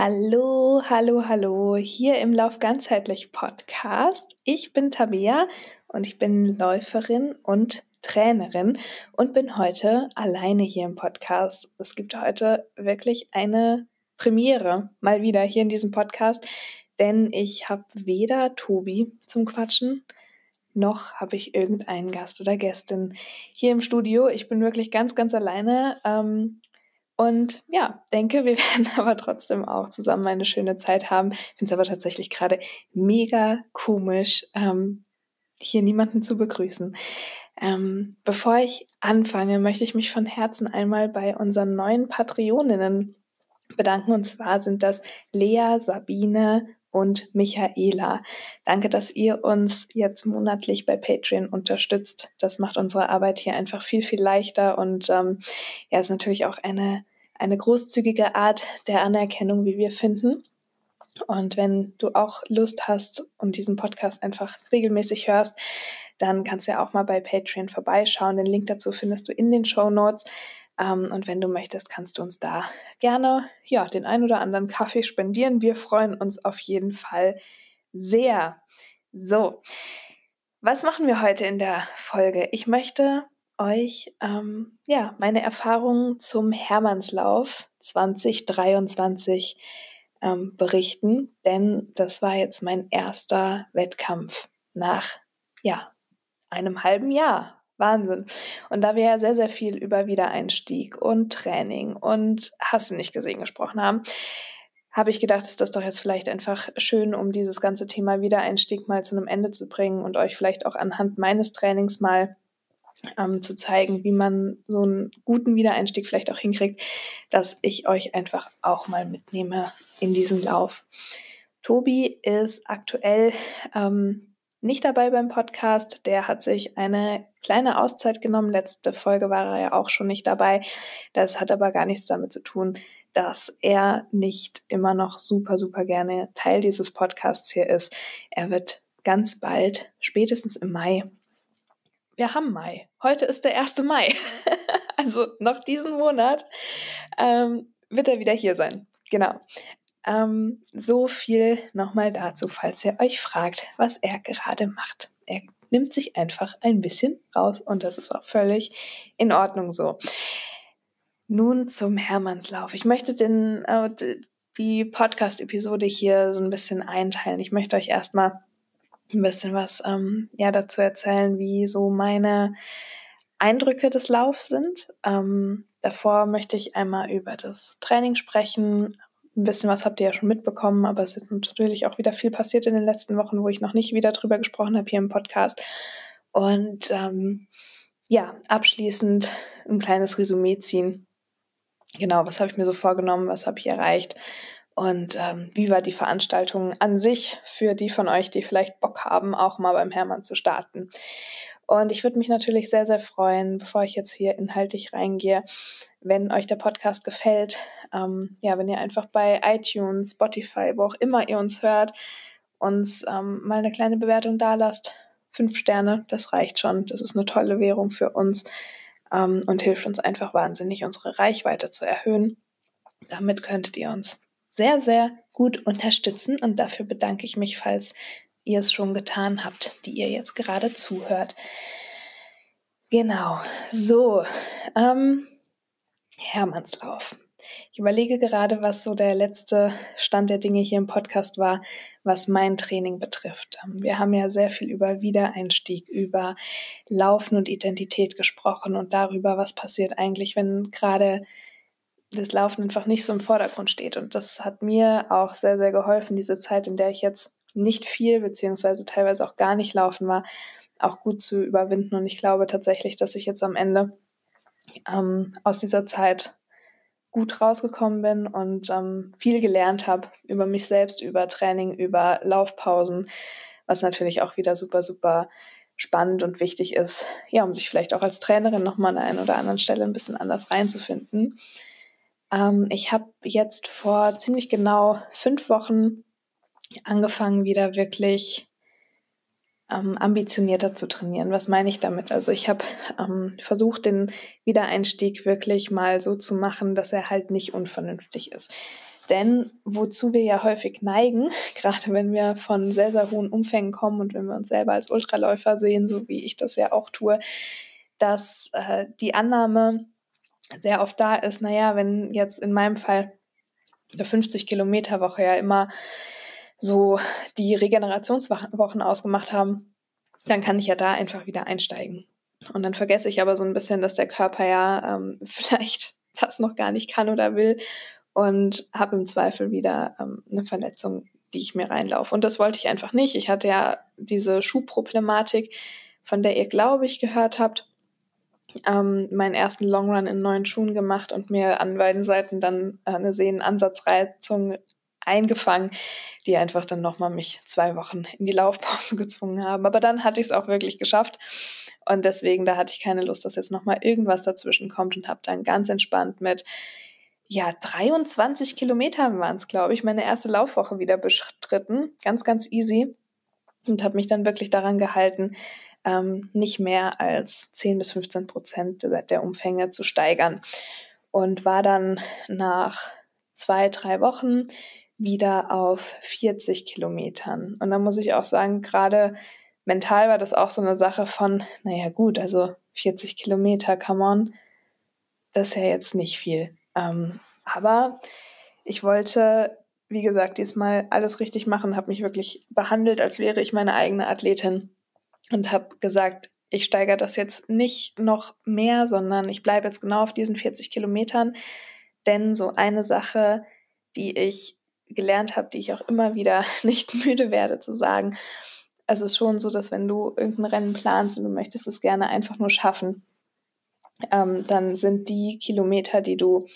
Hallo, hallo, hallo, hier im Lauf ganzheitlich Podcast. Ich bin Tabea und ich bin Läuferin und Trainerin und bin heute alleine hier im Podcast. Es gibt heute wirklich eine Premiere mal wieder hier in diesem Podcast, denn ich habe weder Tobi zum Quatschen noch habe ich irgendeinen Gast oder Gästin hier im Studio. Ich bin wirklich ganz, ganz alleine. Ähm, und ja, denke, wir werden aber trotzdem auch zusammen eine schöne Zeit haben. Ich finde es aber tatsächlich gerade mega komisch, ähm, hier niemanden zu begrüßen. Ähm, bevor ich anfange, möchte ich mich von Herzen einmal bei unseren neuen Patreoninnen bedanken. Und zwar sind das Lea, Sabine und Michaela. Danke, dass ihr uns jetzt monatlich bei Patreon unterstützt. Das macht unsere Arbeit hier einfach viel, viel leichter und ähm, ja, ist natürlich auch eine, eine großzügige Art der Anerkennung, wie wir finden. Und wenn du auch Lust hast und diesen Podcast einfach regelmäßig hörst, dann kannst du ja auch mal bei Patreon vorbeischauen. Den Link dazu findest du in den Show Notes. Ähm, und wenn du möchtest, kannst du uns da gerne ja, den ein oder anderen Kaffee spendieren. Wir freuen uns auf jeden Fall sehr. So, was machen wir heute in der Folge? Ich möchte euch ähm, ja, meine Erfahrungen zum Hermannslauf 2023 ähm, berichten, denn das war jetzt mein erster Wettkampf nach ja, einem halben Jahr Wahnsinn. Und da wir ja sehr, sehr viel über Wiedereinstieg und Training und Hassen nicht gesehen gesprochen haben, habe ich gedacht, ist das doch jetzt vielleicht einfach schön, um dieses ganze Thema Wiedereinstieg mal zu einem Ende zu bringen und euch vielleicht auch anhand meines Trainings mal ähm, zu zeigen, wie man so einen guten Wiedereinstieg vielleicht auch hinkriegt, dass ich euch einfach auch mal mitnehme in diesen Lauf. Tobi ist aktuell ähm, nicht dabei beim Podcast. Der hat sich eine kleine Auszeit genommen. Letzte Folge war er ja auch schon nicht dabei. Das hat aber gar nichts damit zu tun, dass er nicht immer noch super, super gerne Teil dieses Podcasts hier ist. Er wird ganz bald, spätestens im Mai, wir haben Mai. Heute ist der 1. Mai. also noch diesen Monat ähm, wird er wieder hier sein. Genau. Ähm, so viel nochmal dazu, falls ihr euch fragt, was er gerade macht. Er nimmt sich einfach ein bisschen raus und das ist auch völlig in Ordnung so. Nun zum Hermannslauf. Ich möchte den, äh, die Podcast-Episode hier so ein bisschen einteilen. Ich möchte euch erstmal ein bisschen was ähm, ja, dazu erzählen, wie so meine Eindrücke des Laufs sind. Ähm, davor möchte ich einmal über das Training sprechen, ein bisschen was habt ihr ja schon mitbekommen, aber es ist natürlich auch wieder viel passiert in den letzten Wochen, wo ich noch nicht wieder drüber gesprochen habe hier im Podcast. Und ähm, ja, abschließend ein kleines Resümee ziehen. Genau, was habe ich mir so vorgenommen, was habe ich erreicht und ähm, wie war die Veranstaltung an sich für die von euch, die vielleicht Bock haben, auch mal beim Hermann zu starten. Und ich würde mich natürlich sehr, sehr freuen, bevor ich jetzt hier inhaltlich reingehe, wenn euch der Podcast gefällt. Ähm, ja, wenn ihr einfach bei iTunes, Spotify, wo auch immer ihr uns hört, uns ähm, mal eine kleine Bewertung da lasst. Fünf Sterne, das reicht schon. Das ist eine tolle Währung für uns ähm, und hilft uns einfach wahnsinnig, unsere Reichweite zu erhöhen. Damit könntet ihr uns sehr, sehr gut unterstützen und dafür bedanke ich mich, falls ihr es schon getan habt, die ihr jetzt gerade zuhört. Genau, so, ähm, Hermannslauf. Ich überlege gerade, was so der letzte Stand der Dinge hier im Podcast war, was mein Training betrifft. Ähm, wir haben ja sehr viel über Wiedereinstieg, über Laufen und Identität gesprochen und darüber, was passiert eigentlich, wenn gerade das Laufen einfach nicht so im Vordergrund steht. Und das hat mir auch sehr, sehr geholfen, diese Zeit, in der ich jetzt nicht viel beziehungsweise teilweise auch gar nicht laufen war, auch gut zu überwinden. Und ich glaube tatsächlich, dass ich jetzt am Ende ähm, aus dieser Zeit gut rausgekommen bin und ähm, viel gelernt habe über mich selbst, über Training, über Laufpausen, was natürlich auch wieder super, super spannend und wichtig ist, ja, um sich vielleicht auch als Trainerin nochmal an einer oder anderen Stelle ein bisschen anders reinzufinden. Ähm, ich habe jetzt vor ziemlich genau fünf Wochen angefangen, wieder wirklich ähm, ambitionierter zu trainieren. Was meine ich damit? Also ich habe ähm, versucht, den Wiedereinstieg wirklich mal so zu machen, dass er halt nicht unvernünftig ist. Denn wozu wir ja häufig neigen, gerade wenn wir von sehr, sehr hohen Umfängen kommen und wenn wir uns selber als Ultraläufer sehen, so wie ich das ja auch tue, dass äh, die Annahme sehr oft da ist, naja, wenn jetzt in meinem Fall eine 50 Kilometer Woche ja immer so die Regenerationswochen ausgemacht haben, dann kann ich ja da einfach wieder einsteigen. Und dann vergesse ich aber so ein bisschen, dass der Körper ja ähm, vielleicht das noch gar nicht kann oder will und habe im Zweifel wieder ähm, eine Verletzung, die ich mir reinlaufe. Und das wollte ich einfach nicht. Ich hatte ja diese Schuhproblematik, von der ihr, glaube ich, gehört habt. Ähm, meinen ersten Longrun in neuen Schuhen gemacht und mir an beiden Seiten dann äh, eine Sehnenansatzreizung eingefangen, die einfach dann nochmal mich zwei Wochen in die Laufpause gezwungen haben. Aber dann hatte ich es auch wirklich geschafft. Und deswegen, da hatte ich keine Lust, dass jetzt nochmal irgendwas dazwischen kommt und habe dann ganz entspannt mit, ja, 23 Kilometern waren es, glaube ich, meine erste Laufwoche wieder bestritten. Ganz, ganz easy. Und habe mich dann wirklich daran gehalten, ähm, nicht mehr als 10 bis 15 Prozent der Umfänge zu steigern. Und war dann nach zwei, drei Wochen wieder auf 40 Kilometern. Und da muss ich auch sagen, gerade mental war das auch so eine Sache von, naja gut, also 40 Kilometer, come on, das ist ja jetzt nicht viel. Ähm, aber ich wollte, wie gesagt, diesmal alles richtig machen, habe mich wirklich behandelt, als wäre ich meine eigene Athletin und habe gesagt, ich steigere das jetzt nicht noch mehr, sondern ich bleibe jetzt genau auf diesen 40 Kilometern. Denn so eine Sache, die ich gelernt habe, die ich auch immer wieder nicht müde werde zu sagen. Es ist schon so, dass wenn du irgendein Rennen planst und du möchtest es gerne einfach nur schaffen, ähm, dann sind die Kilometer, die du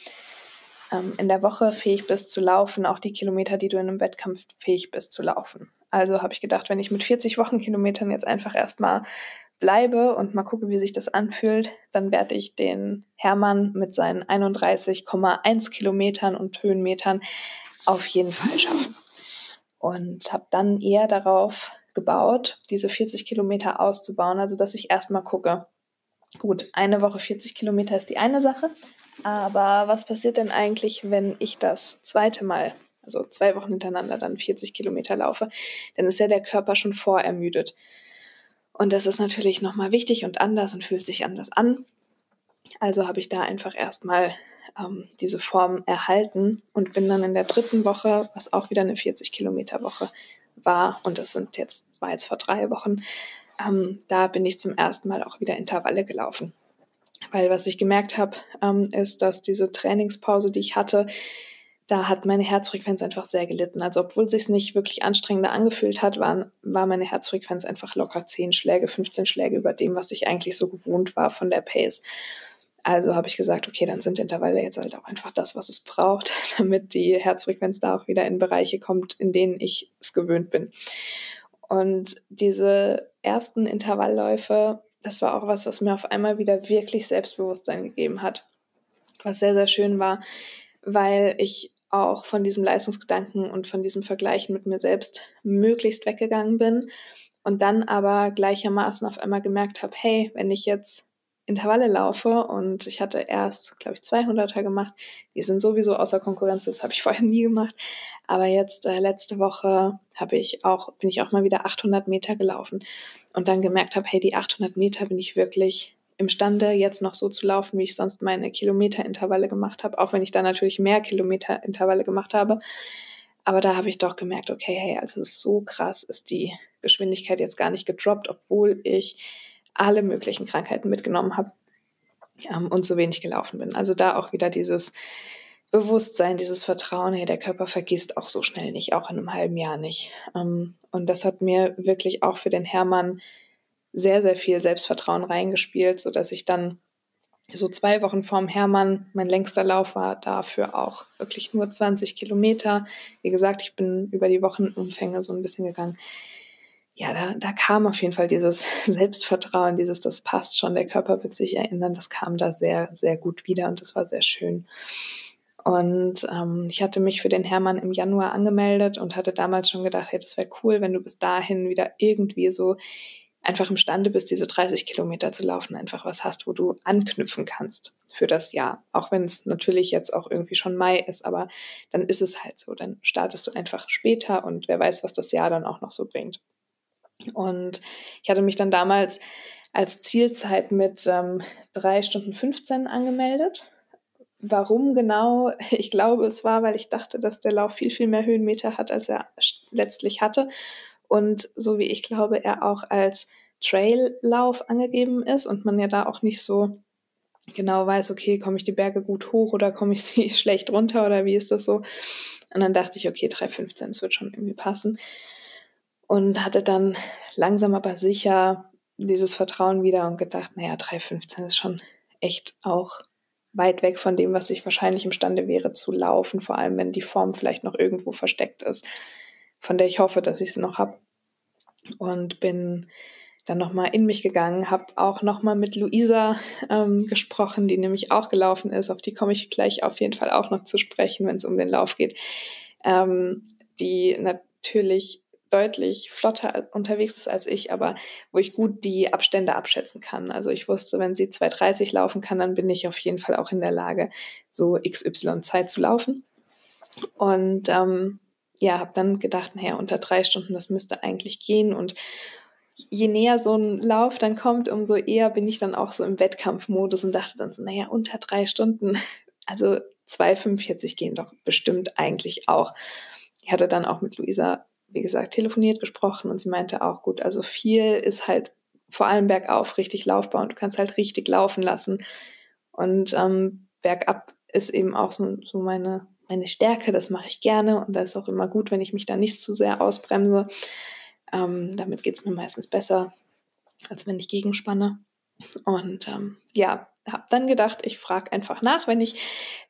ähm, in der Woche fähig bist zu laufen, auch die Kilometer, die du in einem Wettkampf fähig bist zu laufen. Also habe ich gedacht, wenn ich mit 40 Wochenkilometern jetzt einfach erstmal bleibe und mal gucke, wie sich das anfühlt, dann werde ich den Hermann mit seinen 31,1 Kilometern und Höhenmetern auf jeden Fall schaffen. Und habe dann eher darauf gebaut, diese 40 Kilometer auszubauen, also dass ich erstmal gucke, gut, eine Woche 40 Kilometer ist die eine Sache, aber was passiert denn eigentlich, wenn ich das zweite Mal, also zwei Wochen hintereinander, dann 40 Kilometer laufe? Dann ist ja der Körper schon vorermüdet. Und das ist natürlich nochmal wichtig und anders und fühlt sich anders an. Also habe ich da einfach erstmal ähm, diese Form erhalten und bin dann in der dritten Woche, was auch wieder eine 40 Kilometer Woche war, und das sind jetzt, war jetzt vor drei Wochen, ähm, da bin ich zum ersten Mal auch wieder Intervalle gelaufen. Weil was ich gemerkt habe, ähm, ist, dass diese Trainingspause, die ich hatte, da hat meine Herzfrequenz einfach sehr gelitten. Also obwohl es sich nicht wirklich anstrengender angefühlt hat, waren, war meine Herzfrequenz einfach locker 10 Schläge, 15 Schläge über dem, was ich eigentlich so gewohnt war von der Pace. Also habe ich gesagt, okay, dann sind Intervalle jetzt halt auch einfach das, was es braucht, damit die Herzfrequenz da auch wieder in Bereiche kommt, in denen ich es gewöhnt bin. Und diese ersten Intervallläufe, das war auch was, was mir auf einmal wieder wirklich Selbstbewusstsein gegeben hat. Was sehr, sehr schön war, weil ich auch von diesem Leistungsgedanken und von diesem Vergleichen mit mir selbst möglichst weggegangen bin und dann aber gleichermaßen auf einmal gemerkt habe, hey, wenn ich jetzt Intervalle laufe und ich hatte erst, glaube ich, 200er gemacht. Die sind sowieso außer Konkurrenz, das habe ich vorher nie gemacht. Aber jetzt äh, letzte Woche habe ich auch bin ich auch mal wieder 800 Meter gelaufen und dann gemerkt habe, hey, die 800 Meter bin ich wirklich imstande, jetzt noch so zu laufen, wie ich sonst meine Kilometerintervalle gemacht habe, auch wenn ich da natürlich mehr Kilometerintervalle gemacht habe. Aber da habe ich doch gemerkt, okay, hey, also so krass ist die Geschwindigkeit jetzt gar nicht gedroppt, obwohl ich alle möglichen Krankheiten mitgenommen habe ähm, und so wenig gelaufen bin. Also da auch wieder dieses Bewusstsein, dieses Vertrauen, hey, der Körper vergisst auch so schnell nicht, auch in einem halben Jahr nicht. Ähm, und das hat mir wirklich auch für den Hermann sehr, sehr viel Selbstvertrauen reingespielt, so dass ich dann so zwei Wochen vorm Hermann, mein längster Lauf war dafür auch wirklich nur 20 Kilometer. Wie gesagt, ich bin über die Wochenumfänge so ein bisschen gegangen ja, da, da kam auf jeden Fall dieses Selbstvertrauen, dieses, das passt schon, der Körper wird sich erinnern, das kam da sehr, sehr gut wieder und das war sehr schön. Und ähm, ich hatte mich für den Hermann im Januar angemeldet und hatte damals schon gedacht, hey, das wäre cool, wenn du bis dahin wieder irgendwie so einfach imstande bist, diese 30 Kilometer zu laufen, einfach was hast, wo du anknüpfen kannst für das Jahr. Auch wenn es natürlich jetzt auch irgendwie schon Mai ist, aber dann ist es halt so. Dann startest du einfach später und wer weiß, was das Jahr dann auch noch so bringt. Und ich hatte mich dann damals als Zielzeit mit ähm, 3 Stunden 15 angemeldet. Warum genau? Ich glaube, es war, weil ich dachte, dass der Lauf viel, viel mehr Höhenmeter hat, als er letztlich hatte und so wie ich glaube, er auch als Traillauf angegeben ist und man ja da auch nicht so genau weiß, okay, komme ich die Berge gut hoch oder komme ich sie schlecht runter oder wie ist das so? Und dann dachte ich, okay, 3,15, das wird schon irgendwie passen. Und hatte dann langsam aber sicher dieses Vertrauen wieder und gedacht, naja, 3,15 ist schon echt auch weit weg von dem, was ich wahrscheinlich imstande wäre zu laufen, vor allem wenn die Form vielleicht noch irgendwo versteckt ist von der ich hoffe, dass ich sie noch habe. Und bin dann nochmal in mich gegangen, habe auch nochmal mit Luisa ähm, gesprochen, die nämlich auch gelaufen ist. Auf die komme ich gleich auf jeden Fall auch noch zu sprechen, wenn es um den Lauf geht. Ähm, die natürlich deutlich flotter unterwegs ist als ich, aber wo ich gut die Abstände abschätzen kann. Also ich wusste, wenn sie 2,30 laufen kann, dann bin ich auf jeden Fall auch in der Lage, so XY Zeit zu laufen. Und ähm, ja, habe dann gedacht, naja, unter drei Stunden, das müsste eigentlich gehen. Und je näher so ein Lauf dann kommt, umso eher bin ich dann auch so im Wettkampfmodus und dachte dann so, naja, unter drei Stunden, also 2,45 gehen doch bestimmt eigentlich auch. Ich hatte dann auch mit Luisa, wie gesagt, telefoniert, gesprochen und sie meinte auch, gut, also viel ist halt vor allem bergauf richtig laufbar und du kannst halt richtig laufen lassen. Und ähm, bergab ist eben auch so, so meine meine Stärke, das mache ich gerne und da ist auch immer gut, wenn ich mich da nicht zu sehr ausbremse. Ähm, damit geht es mir meistens besser, als wenn ich gegenspanne. Und ähm, ja, habe dann gedacht, ich frage einfach nach, wenn ich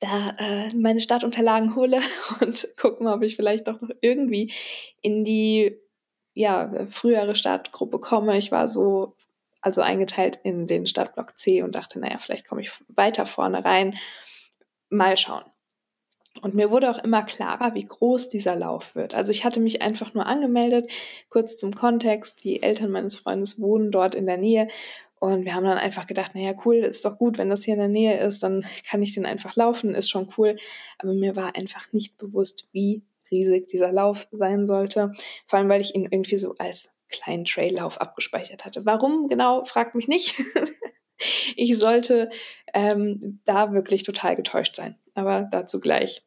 da äh, meine Startunterlagen hole und gucke mal, ob ich vielleicht doch noch irgendwie in die ja, frühere Startgruppe komme. Ich war so also eingeteilt in den Startblock C und dachte, naja, vielleicht komme ich weiter vorne rein. Mal schauen. Und mir wurde auch immer klarer, wie groß dieser Lauf wird. Also ich hatte mich einfach nur angemeldet, kurz zum Kontext. Die Eltern meines Freundes wohnen dort in der Nähe. Und wir haben dann einfach gedacht, naja, cool, ist doch gut, wenn das hier in der Nähe ist, dann kann ich den einfach laufen, ist schon cool. Aber mir war einfach nicht bewusst, wie riesig dieser Lauf sein sollte. Vor allem, weil ich ihn irgendwie so als kleinen Traillauf abgespeichert hatte. Warum genau, fragt mich nicht. ich sollte ähm, da wirklich total getäuscht sein. Aber dazu gleich.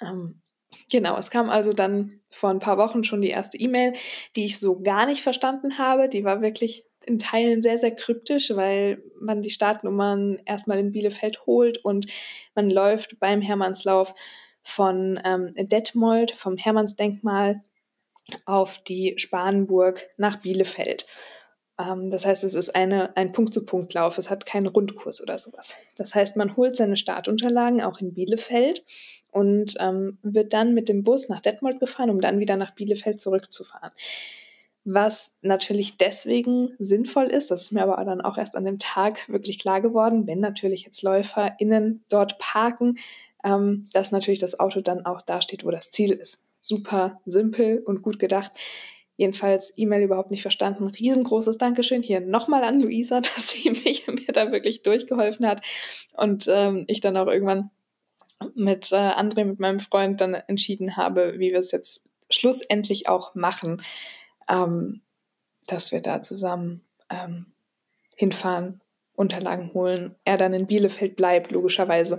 Ähm, genau, es kam also dann vor ein paar Wochen schon die erste E-Mail, die ich so gar nicht verstanden habe. Die war wirklich in Teilen sehr, sehr kryptisch, weil man die Startnummern erstmal in Bielefeld holt und man läuft beim Hermannslauf von ähm, Detmold, vom Hermannsdenkmal auf die Spanenburg nach Bielefeld. Ähm, das heißt, es ist eine, ein Punkt-zu-Punkt-Lauf. Es hat keinen Rundkurs oder sowas. Das heißt, man holt seine Startunterlagen auch in Bielefeld und ähm, wird dann mit dem Bus nach Detmold gefahren, um dann wieder nach Bielefeld zurückzufahren. Was natürlich deswegen sinnvoll ist, das ist mir aber dann auch erst an dem Tag wirklich klar geworden, wenn natürlich jetzt LäuferInnen dort parken, ähm, dass natürlich das Auto dann auch da steht, wo das Ziel ist. Super simpel und gut gedacht. Jedenfalls E-Mail überhaupt nicht verstanden. Riesengroßes Dankeschön hier nochmal an Luisa, dass sie mich, mir da wirklich durchgeholfen hat. Und ähm, ich dann auch irgendwann mit äh, André, mit meinem Freund, dann entschieden habe, wie wir es jetzt schlussendlich auch machen, ähm, dass wir da zusammen ähm, hinfahren, Unterlagen holen, er dann in Bielefeld bleibt, logischerweise,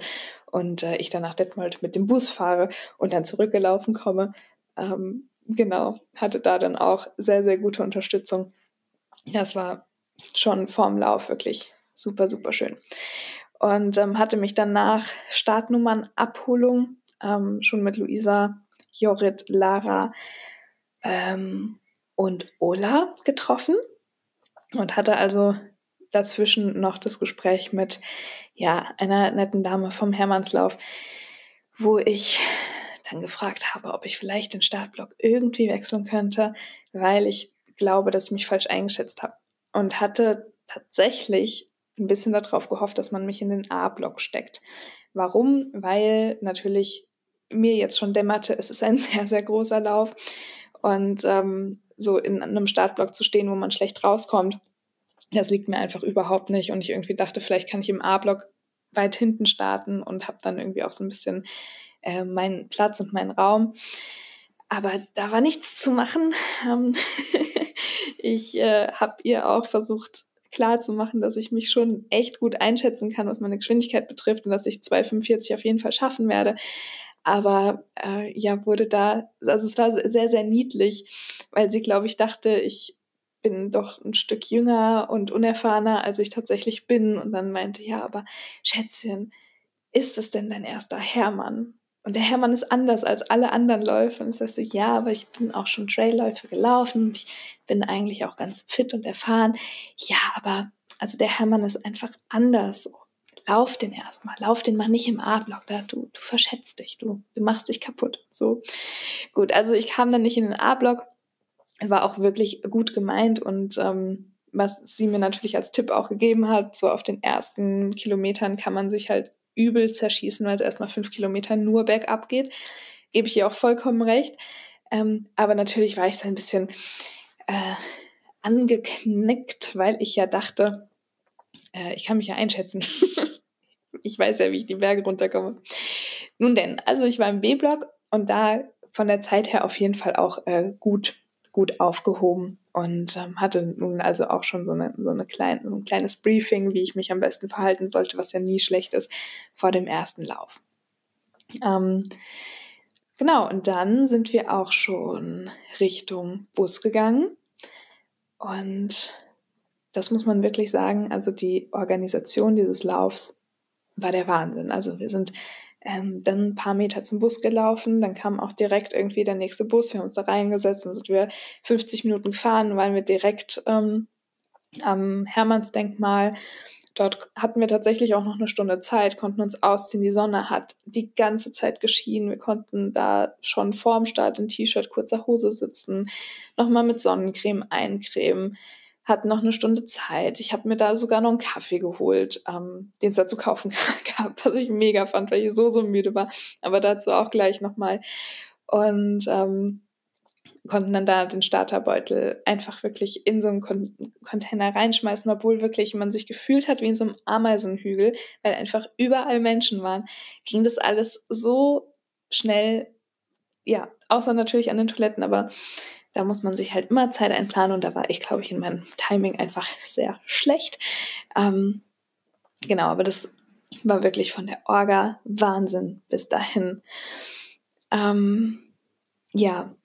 und äh, ich dann nach Detmold mit dem Bus fahre und dann zurückgelaufen komme. Ähm, genau, hatte da dann auch sehr, sehr gute Unterstützung. Ja, es war schon vorm Lauf wirklich super, super schön. Und ähm, hatte mich dann nach Startnummernabholung ähm, schon mit Luisa, Jorit, Lara ähm, und Ola getroffen und hatte also dazwischen noch das Gespräch mit ja, einer netten Dame vom Hermannslauf, wo ich dann gefragt habe, ob ich vielleicht den Startblock irgendwie wechseln könnte, weil ich glaube, dass ich mich falsch eingeschätzt habe. Und hatte tatsächlich ein bisschen darauf gehofft, dass man mich in den A-Block steckt. Warum? Weil natürlich mir jetzt schon dämmerte, es ist ein sehr, sehr großer Lauf. Und ähm, so in einem Startblock zu stehen, wo man schlecht rauskommt. Das liegt mir einfach überhaupt nicht. Und ich irgendwie dachte, vielleicht kann ich im A-Block weit hinten starten und habe dann irgendwie auch so ein bisschen äh, meinen Platz und meinen Raum. Aber da war nichts zu machen. Ähm, ich äh, habe ihr auch versucht klar zu machen, dass ich mich schon echt gut einschätzen kann, was meine Geschwindigkeit betrifft und dass ich 2,45 auf jeden Fall schaffen werde. Aber äh, ja, wurde da, also es war sehr, sehr niedlich, weil sie, glaube ich, dachte, ich bin doch ein Stück jünger und unerfahrener, als ich tatsächlich bin. Und dann meinte, ja, aber Schätzchen, ist es denn dein erster Hermann? Und der Hermann ist anders als alle anderen Läufer. Und ich sagte, ja, aber ich bin auch schon Trailläufe gelaufen und ich bin eigentlich auch ganz fit und erfahren. Ja, aber also der Hermann ist einfach anders. Lauf den erstmal, lauf den mal nicht im A-Block, da du, du verschätzt dich, du, du machst dich kaputt. So. Gut, also ich kam dann nicht in den A-Block, war auch wirklich gut gemeint und ähm, was sie mir natürlich als Tipp auch gegeben hat, so auf den ersten Kilometern kann man sich halt übel zerschießen, weil es erstmal fünf Kilometer nur bergab geht. Gebe ich ihr auch vollkommen recht. Ähm, aber natürlich war ich so ein bisschen äh, angeknickt, weil ich ja dachte, äh, ich kann mich ja einschätzen. ich weiß ja, wie ich die Berge runterkomme. Nun denn, also ich war im B-Block und da von der Zeit her auf jeden Fall auch äh, gut, gut aufgehoben und ähm, hatte nun also auch schon so, eine, so, eine kleine, so ein kleines Briefing, wie ich mich am besten verhalten sollte, was ja nie schlecht ist, vor dem ersten Lauf. Ähm, genau, und dann sind wir auch schon Richtung Bus gegangen. Und das muss man wirklich sagen, also die Organisation dieses Laufs war der Wahnsinn. Also wir sind ähm, dann ein paar Meter zum Bus gelaufen, dann kam auch direkt irgendwie der nächste Bus, wir haben uns da reingesetzt, dann sind wir 50 Minuten gefahren, waren wir direkt ähm, am Hermannsdenkmal. Dort hatten wir tatsächlich auch noch eine Stunde Zeit, konnten uns ausziehen. Die Sonne hat die ganze Zeit geschienen. Wir konnten da schon vorm Start in T-Shirt, kurzer Hose sitzen, nochmal mit Sonnencreme eincremen hatten noch eine Stunde Zeit. Ich habe mir da sogar noch einen Kaffee geholt, ähm, den es da zu kaufen gab, was ich mega fand, weil ich so, so müde war. Aber dazu auch gleich nochmal. Und ähm, konnten dann da den Starterbeutel einfach wirklich in so einen Con Container reinschmeißen, obwohl wirklich man sich gefühlt hat wie in so einem Ameisenhügel, weil einfach überall Menschen waren. Ging das alles so schnell, ja, außer natürlich an den Toiletten, aber da muss man sich halt immer Zeit einplanen und da war ich, glaube ich, in meinem Timing einfach sehr schlecht. Ähm, genau, aber das war wirklich von der Orga Wahnsinn bis dahin. Ähm, ja,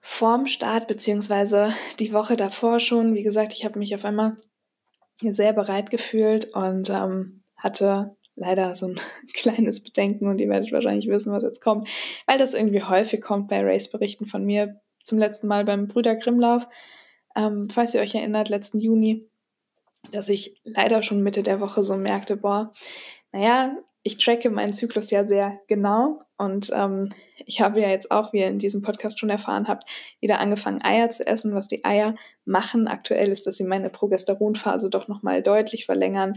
vorm Start beziehungsweise die Woche davor schon, wie gesagt, ich habe mich auf einmal sehr bereit gefühlt und ähm, hatte leider so ein kleines Bedenken und ihr werdet wahrscheinlich wissen, was jetzt kommt, weil das irgendwie häufig kommt bei Race-Berichten von mir, zum letzten Mal beim Brüder Grimmlauf, ähm, falls ihr euch erinnert, letzten Juni, dass ich leider schon Mitte der Woche so merkte, boah, naja, ich tracke meinen Zyklus ja sehr genau und ähm, ich habe ja jetzt auch, wie ihr in diesem Podcast schon erfahren habt, wieder angefangen, Eier zu essen. Was die Eier machen aktuell ist, dass sie meine Progesteronphase doch nochmal deutlich verlängern,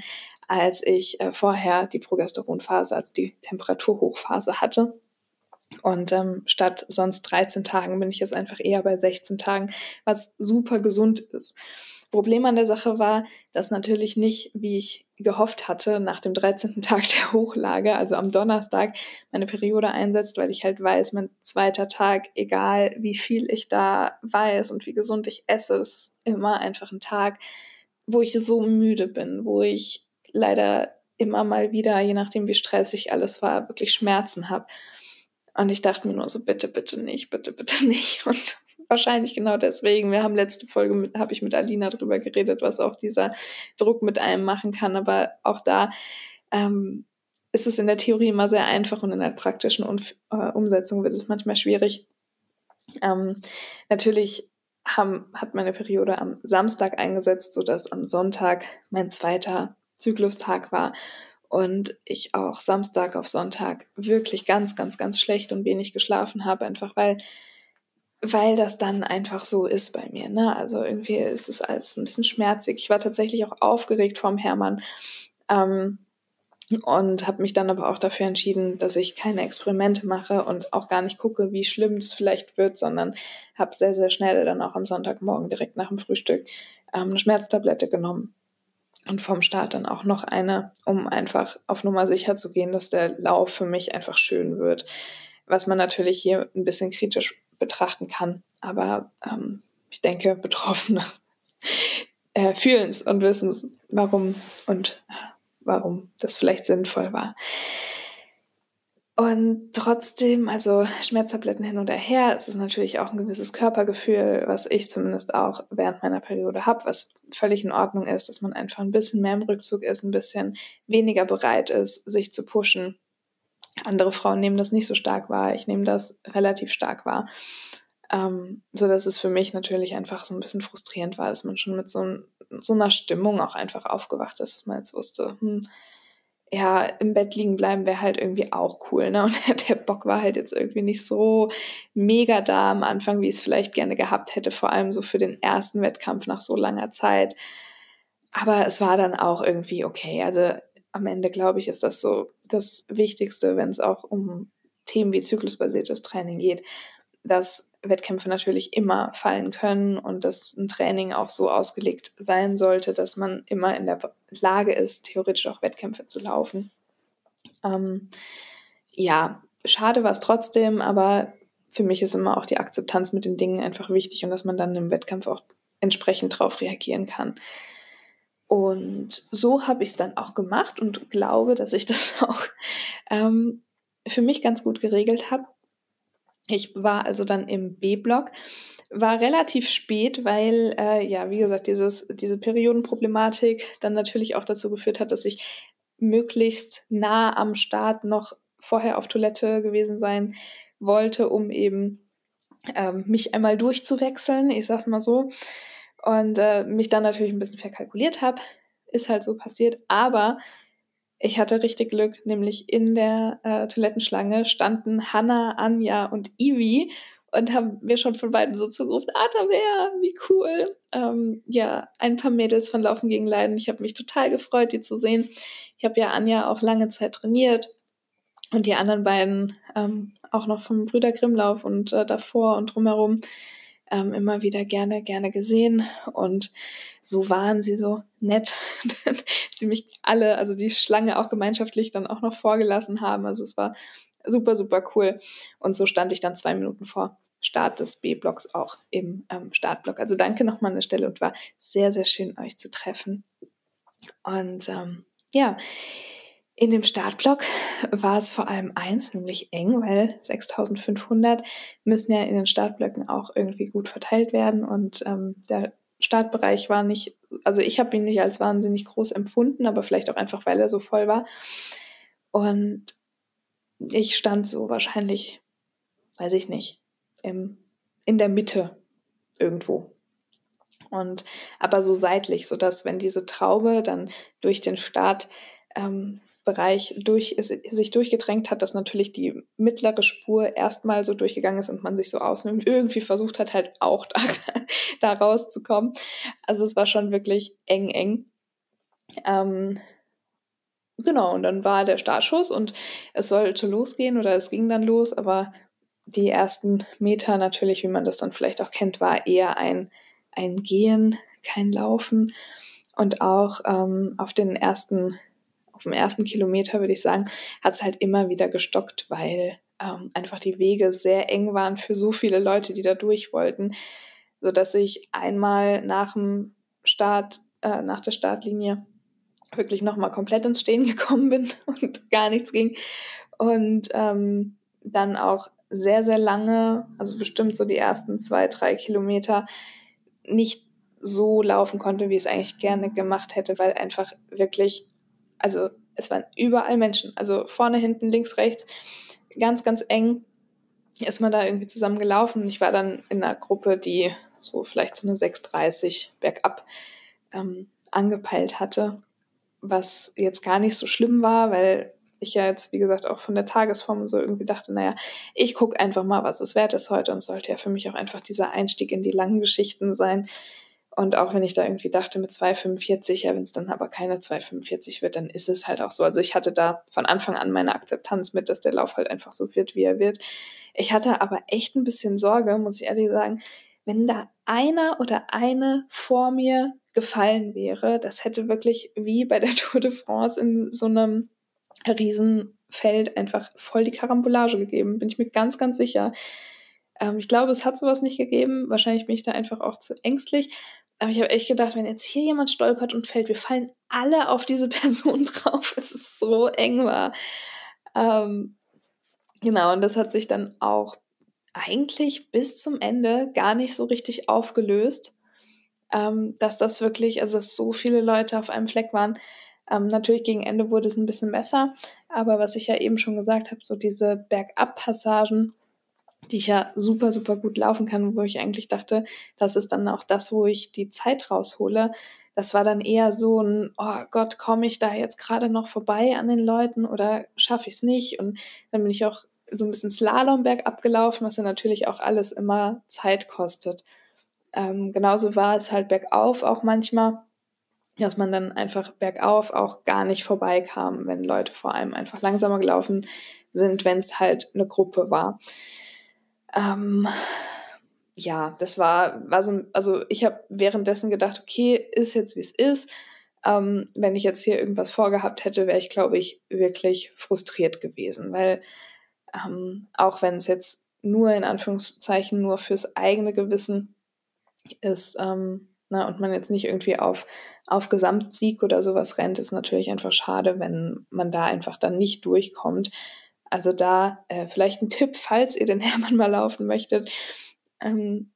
als ich äh, vorher die Progesteronphase, als die Temperaturhochphase hatte. Und ähm, statt sonst 13 Tagen bin ich jetzt einfach eher bei 16 Tagen, was super gesund ist. Problem an der Sache war, dass natürlich nicht, wie ich gehofft hatte, nach dem 13. Tag der Hochlage, also am Donnerstag, meine Periode einsetzt, weil ich halt weiß, mein zweiter Tag, egal wie viel ich da weiß und wie gesund ich esse, ist immer einfach ein Tag, wo ich so müde bin, wo ich leider immer mal wieder, je nachdem wie stressig alles war, wirklich Schmerzen habe. Und ich dachte mir nur so, bitte, bitte nicht, bitte, bitte nicht. Und wahrscheinlich genau deswegen. Wir haben letzte Folge habe ich mit Alina drüber geredet, was auch dieser Druck mit einem machen kann. Aber auch da ähm, ist es in der Theorie immer sehr einfach und in der praktischen Umf äh, Umsetzung wird es manchmal schwierig. Ähm, natürlich haben, hat meine Periode am Samstag eingesetzt, sodass am Sonntag mein zweiter Zyklustag war und ich auch Samstag auf Sonntag wirklich ganz, ganz, ganz schlecht und wenig geschlafen habe, einfach weil, weil das dann einfach so ist bei mir. Ne? Also irgendwie ist es alles ein bisschen schmerzig. Ich war tatsächlich auch aufgeregt vom Hermann. Ähm, und habe mich dann aber auch dafür entschieden, dass ich keine Experimente mache und auch gar nicht gucke, wie schlimm es vielleicht wird, sondern habe sehr, sehr schnell dann auch am Sonntagmorgen direkt nach dem Frühstück ähm, eine Schmerztablette genommen und vom Start dann auch noch eine, um einfach auf Nummer sicher zu gehen, dass der Lauf für mich einfach schön wird. Was man natürlich hier ein bisschen kritisch betrachten kann, aber ähm, ich denke, Betroffene äh, fühlen es und wissen es, warum und warum das vielleicht sinnvoll war. Und trotzdem, also Schmerztabletten hin oder her, ist es natürlich auch ein gewisses Körpergefühl, was ich zumindest auch während meiner Periode habe, was völlig in Ordnung ist, dass man einfach ein bisschen mehr im Rückzug ist, ein bisschen weniger bereit ist, sich zu pushen. Andere Frauen nehmen das nicht so stark wahr. Ich nehme das relativ stark wahr. Ähm, so dass es für mich natürlich einfach so ein bisschen frustrierend war, dass man schon mit so, so einer Stimmung auch einfach aufgewacht ist, dass man jetzt wusste, hm, ja, im Bett liegen bleiben wäre halt irgendwie auch cool, ne? Und der Bock war halt jetzt irgendwie nicht so mega da am Anfang, wie ich es vielleicht gerne gehabt hätte, vor allem so für den ersten Wettkampf nach so langer Zeit. Aber es war dann auch irgendwie okay. Also am Ende, glaube ich, ist das so das Wichtigste, wenn es auch um Themen wie zyklusbasiertes Training geht, dass Wettkämpfe natürlich immer fallen können und dass ein Training auch so ausgelegt sein sollte, dass man immer in der Lage ist, theoretisch auch Wettkämpfe zu laufen. Ähm, ja, schade war es trotzdem, aber für mich ist immer auch die Akzeptanz mit den Dingen einfach wichtig und dass man dann im Wettkampf auch entsprechend darauf reagieren kann. Und so habe ich es dann auch gemacht und glaube, dass ich das auch ähm, für mich ganz gut geregelt habe. Ich war also dann im B-Block, war relativ spät, weil, äh, ja, wie gesagt, dieses, diese Periodenproblematik dann natürlich auch dazu geführt hat, dass ich möglichst nah am Start noch vorher auf Toilette gewesen sein wollte, um eben ähm, mich einmal durchzuwechseln, ich sag's mal so. Und äh, mich dann natürlich ein bisschen verkalkuliert habe. Ist halt so passiert. Aber ich hatte richtig Glück, nämlich in der äh, Toilettenschlange standen Hanna, Anja und Ivi und haben mir schon von beiden so zugerufen, ah, wie cool. Ähm, ja, ein paar Mädels von Laufen gegen Leiden. Ich habe mich total gefreut, die zu sehen. Ich habe ja Anja auch lange Zeit trainiert und die anderen beiden ähm, auch noch vom Brüder Grimmlauf und äh, davor und drumherum ähm, immer wieder gerne, gerne gesehen. Und so waren sie so nett, dass sie mich alle, also die Schlange auch gemeinschaftlich dann auch noch vorgelassen haben. Also es war super, super cool. Und so stand ich dann zwei Minuten vor Start des B-Blocks auch im ähm, Startblock. Also danke nochmal an der Stelle und war sehr, sehr schön, euch zu treffen. Und ähm, ja, in dem Startblock war es vor allem eins, nämlich eng, weil 6500 müssen ja in den Startblöcken auch irgendwie gut verteilt werden und ähm, der Startbereich war nicht, also ich habe ihn nicht als wahnsinnig groß empfunden, aber vielleicht auch einfach, weil er so voll war. Und ich stand so wahrscheinlich, weiß ich nicht, im, in der Mitte irgendwo. Und aber so seitlich, sodass wenn diese Traube dann durch den Start ähm, Bereich durch, sich durchgedrängt hat, dass natürlich die mittlere Spur erstmal so durchgegangen ist und man sich so ausnimmt, irgendwie versucht hat, halt auch da, da rauszukommen. Also es war schon wirklich eng, eng. Ähm, genau, und dann war der Startschuss und es sollte losgehen oder es ging dann los, aber die ersten Meter natürlich, wie man das dann vielleicht auch kennt, war eher ein, ein Gehen, kein Laufen. Und auch ähm, auf den ersten auf dem ersten Kilometer, würde ich sagen, hat es halt immer wieder gestockt, weil ähm, einfach die Wege sehr eng waren für so viele Leute, die da durch wollten, sodass ich einmal nach dem Start, äh, nach der Startlinie wirklich nochmal komplett ins Stehen gekommen bin und gar nichts ging. Und ähm, dann auch sehr, sehr lange, also bestimmt so die ersten zwei, drei Kilometer, nicht so laufen konnte, wie ich es eigentlich gerne gemacht hätte, weil einfach wirklich also es waren überall Menschen, also vorne, hinten, links, rechts, ganz, ganz eng ist man da irgendwie zusammen gelaufen ich war dann in einer Gruppe, die so vielleicht so eine 6,30 bergab ähm, angepeilt hatte, was jetzt gar nicht so schlimm war, weil ich ja jetzt, wie gesagt, auch von der Tagesform so irgendwie dachte, naja, ich gucke einfach mal, was es wert ist heute und sollte ja für mich auch einfach dieser Einstieg in die langen Geschichten sein. Und auch wenn ich da irgendwie dachte mit 2,45, ja, wenn es dann aber keine 2,45 wird, dann ist es halt auch so. Also ich hatte da von Anfang an meine Akzeptanz mit, dass der Lauf halt einfach so wird, wie er wird. Ich hatte aber echt ein bisschen Sorge, muss ich ehrlich sagen, wenn da einer oder eine vor mir gefallen wäre, das hätte wirklich wie bei der Tour de France in so einem Riesenfeld einfach voll die Karambolage gegeben, bin ich mir ganz, ganz sicher. Ähm, ich glaube, es hat sowas nicht gegeben. Wahrscheinlich bin ich da einfach auch zu ängstlich. Aber ich habe echt gedacht, wenn jetzt hier jemand stolpert und fällt, wir fallen alle auf diese Person drauf, es ist so eng war. Ähm, genau, und das hat sich dann auch eigentlich bis zum Ende gar nicht so richtig aufgelöst, ähm, dass das wirklich, also dass so viele Leute auf einem Fleck waren. Ähm, natürlich gegen Ende wurde es ein bisschen besser, aber was ich ja eben schon gesagt habe, so diese Bergab-Passagen, die ich ja super, super gut laufen kann, wo ich eigentlich dachte, das ist dann auch das, wo ich die Zeit raushole. Das war dann eher so ein, oh Gott, komme ich da jetzt gerade noch vorbei an den Leuten oder schaffe ich es nicht? Und dann bin ich auch so ein bisschen Slalomberg abgelaufen, was ja natürlich auch alles immer Zeit kostet. Ähm, genauso war es halt bergauf auch manchmal, dass man dann einfach bergauf auch gar nicht vorbeikam, wenn Leute vor allem einfach langsamer gelaufen sind, wenn es halt eine Gruppe war. Ähm, ja, das war, war so, also ich habe währenddessen gedacht, okay, ist jetzt wie es ist. Ähm, wenn ich jetzt hier irgendwas vorgehabt hätte, wäre ich, glaube ich, wirklich frustriert gewesen, weil ähm, auch wenn es jetzt nur in Anführungszeichen nur fürs eigene Gewissen ist ähm, na, und man jetzt nicht irgendwie auf, auf Gesamtsieg oder sowas rennt, ist natürlich einfach schade, wenn man da einfach dann nicht durchkommt. Also da äh, vielleicht ein Tipp, falls ihr den Hermann mal laufen möchtet ähm,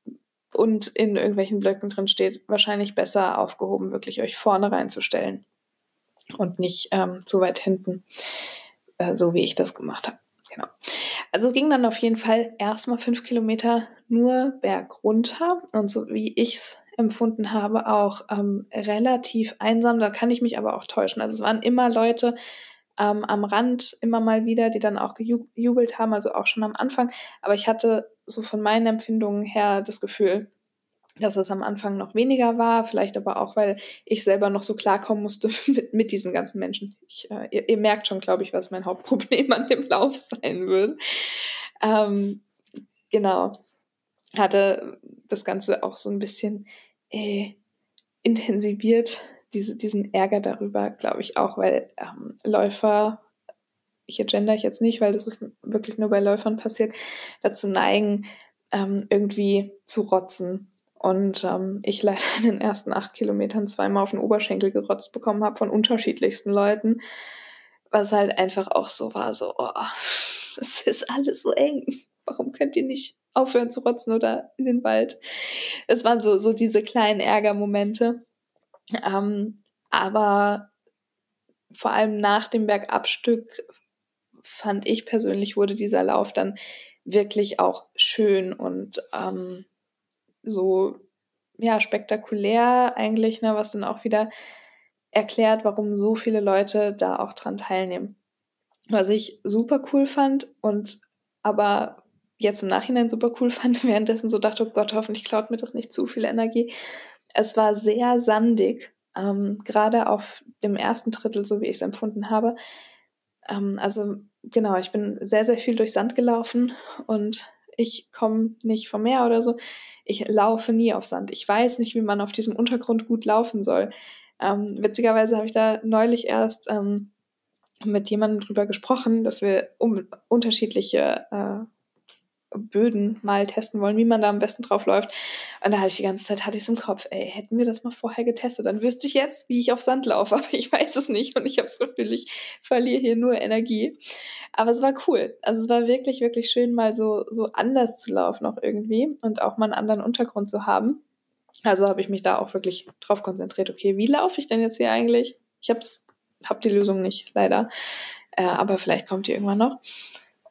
und in irgendwelchen Blöcken drin steht, wahrscheinlich besser aufgehoben, wirklich euch vorne reinzustellen und nicht ähm, zu weit hinten, äh, so wie ich das gemacht habe. Genau. Also es ging dann auf jeden Fall erstmal fünf Kilometer nur bergunter und so wie ich es empfunden habe, auch ähm, relativ einsam. Da kann ich mich aber auch täuschen. Also es waren immer Leute ähm, am Rand, immer mal wieder, die dann auch gejubelt haben, also auch schon am Anfang. Aber ich hatte so von meinen Empfindungen her das Gefühl, dass es am Anfang noch weniger war, vielleicht aber auch, weil ich selber noch so klarkommen musste mit, mit diesen ganzen Menschen. Ich, äh, ihr, ihr, merkt schon, glaube ich, was mein Hauptproblem an dem Lauf sein wird. Ähm, genau. Hatte das Ganze auch so ein bisschen äh, intensiviert, diese, diesen Ärger darüber, glaube ich auch, weil ähm, Läufer, ich agenda ich jetzt nicht, weil das ist wirklich nur bei Läufern passiert, dazu neigen, ähm, irgendwie zu rotzen und ähm, ich leider in den ersten acht Kilometern zweimal auf den Oberschenkel gerotzt bekommen habe von unterschiedlichsten Leuten. Was halt einfach auch so war, so, oh, das ist alles so eng. Warum könnt ihr nicht aufhören zu rotzen oder in den Wald? Es waren so, so diese kleinen Ärgermomente. Ähm, aber vor allem nach dem Bergabstück fand ich persönlich, wurde dieser Lauf dann wirklich auch schön und ähm, so ja spektakulär eigentlich, ne, was dann auch wieder erklärt, warum so viele Leute da auch dran teilnehmen. Was ich super cool fand und aber jetzt im Nachhinein super cool fand, währenddessen so dachte, oh Gott, hoffentlich klaut mir das nicht zu viel Energie. Es war sehr sandig, ähm, gerade auf dem ersten Drittel, so wie ich es empfunden habe. Ähm, also genau, ich bin sehr, sehr viel durch Sand gelaufen und ich komme nicht vom Meer oder so. Ich laufe nie auf Sand. Ich weiß nicht, wie man auf diesem Untergrund gut laufen soll. Ähm, witzigerweise habe ich da neulich erst ähm, mit jemandem drüber gesprochen, dass wir um unterschiedliche äh, Böden mal testen wollen, wie man da am besten drauf läuft. Und da hatte ich die ganze Zeit, hatte ich es im Kopf, ey, hätten wir das mal vorher getestet, dann wüsste ich jetzt, wie ich auf Sand laufe, aber ich weiß es nicht und ich habe es Gefühl, ich verliere hier nur Energie. Aber es war cool. Also es war wirklich, wirklich schön, mal so, so anders zu laufen auch irgendwie und auch mal einen anderen Untergrund zu haben. Also habe ich mich da auch wirklich drauf konzentriert, okay, wie laufe ich denn jetzt hier eigentlich? Ich hab's, hab die Lösung nicht, leider. Äh, aber vielleicht kommt die irgendwann noch.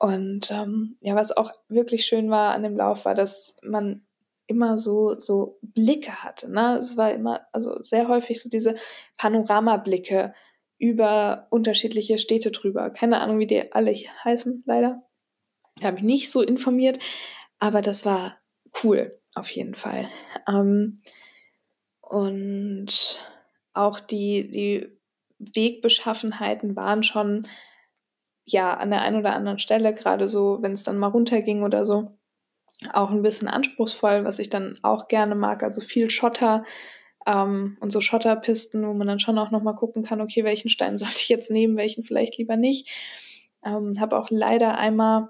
Und ähm, ja, was auch wirklich schön war an dem Lauf, war, dass man immer so, so Blicke hatte. Ne? Es war immer, also sehr häufig so diese Panoramablicke über unterschiedliche Städte drüber. Keine Ahnung, wie die alle heißen, leider. Da habe ich nicht so informiert, aber das war cool, auf jeden Fall. Ähm, Und auch die, die Wegbeschaffenheiten waren schon ja an der einen oder anderen Stelle, gerade so, wenn es dann mal runterging oder so, auch ein bisschen anspruchsvoll, was ich dann auch gerne mag. Also viel Schotter ähm, und so Schotterpisten, wo man dann schon auch nochmal gucken kann, okay, welchen Stein sollte ich jetzt nehmen, welchen vielleicht lieber nicht. Ähm, Habe auch leider einmal,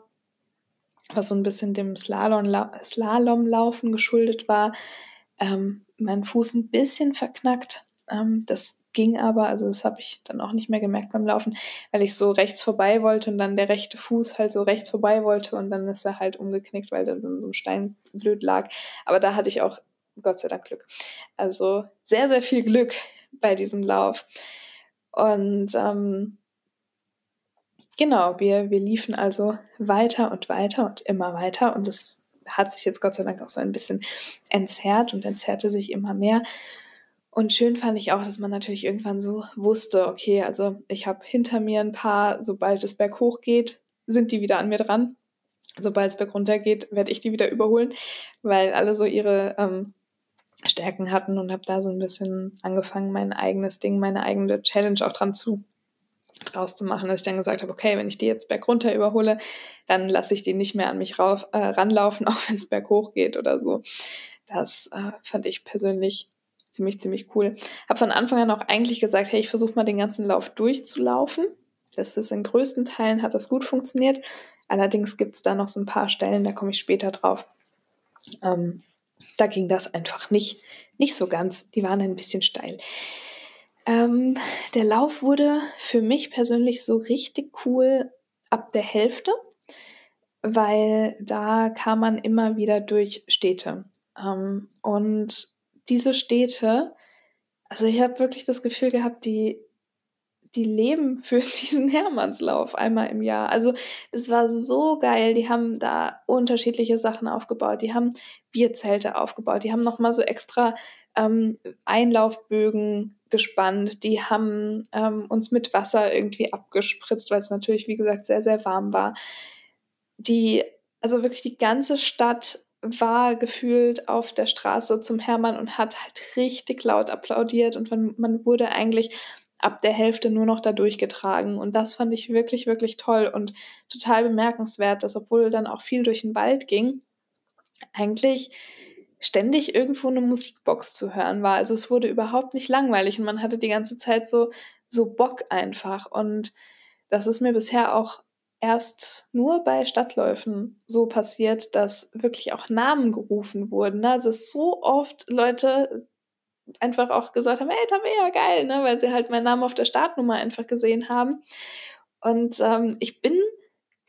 was so ein bisschen dem Slalom, Slalomlaufen geschuldet war, ähm, meinen Fuß ein bisschen verknackt. Ähm, das ging aber, also das habe ich dann auch nicht mehr gemerkt beim Laufen, weil ich so rechts vorbei wollte und dann der rechte Fuß halt so rechts vorbei wollte und dann ist er halt umgeknickt, weil der dann so ein Stein blöd lag. Aber da hatte ich auch Gott sei Dank Glück. Also sehr, sehr viel Glück bei diesem Lauf. Und ähm, genau, wir, wir liefen also weiter und weiter und immer weiter und es hat sich jetzt Gott sei Dank auch so ein bisschen entzerrt und entzerrte sich immer mehr. Und schön fand ich auch, dass man natürlich irgendwann so wusste, okay, also ich habe hinter mir ein paar, sobald es berghoch geht, sind die wieder an mir dran. Sobald es bergunter geht, werde ich die wieder überholen, weil alle so ihre ähm, Stärken hatten und habe da so ein bisschen angefangen, mein eigenes Ding, meine eigene Challenge auch dran zu draus zu machen, dass ich dann gesagt habe, okay, wenn ich die jetzt bergunter überhole, dann lasse ich die nicht mehr an mich rauf, äh, ranlaufen, auch wenn es berghoch geht oder so. Das äh, fand ich persönlich ziemlich, ziemlich cool. Habe von Anfang an auch eigentlich gesagt, hey, ich versuche mal den ganzen Lauf durchzulaufen. Das ist in größten Teilen hat das gut funktioniert. Allerdings gibt es da noch so ein paar Stellen, da komme ich später drauf. Ähm, da ging das einfach nicht, nicht so ganz. Die waren ein bisschen steil. Ähm, der Lauf wurde für mich persönlich so richtig cool ab der Hälfte, weil da kam man immer wieder durch Städte. Ähm, und diese Städte, also ich habe wirklich das Gefühl gehabt, die, die leben für diesen Hermannslauf einmal im Jahr. Also es war so geil. Die haben da unterschiedliche Sachen aufgebaut. Die haben Bierzelte aufgebaut. Die haben nochmal so extra ähm, Einlaufbögen gespannt. Die haben ähm, uns mit Wasser irgendwie abgespritzt, weil es natürlich, wie gesagt, sehr, sehr warm war. Die, also wirklich die ganze Stadt war gefühlt auf der Straße zum Hermann und hat halt richtig laut applaudiert und man, man wurde eigentlich ab der Hälfte nur noch da durchgetragen. Und das fand ich wirklich, wirklich toll und total bemerkenswert, dass obwohl dann auch viel durch den Wald ging, eigentlich ständig irgendwo eine Musikbox zu hören war. Also es wurde überhaupt nicht langweilig und man hatte die ganze Zeit so, so Bock einfach. Und das ist mir bisher auch erst nur bei Stadtläufen so passiert, dass wirklich auch Namen gerufen wurden. Also es so oft Leute einfach auch gesagt haben, hey, Tabea, geil, ne? weil sie halt meinen Namen auf der Startnummer einfach gesehen haben. Und ähm, ich bin,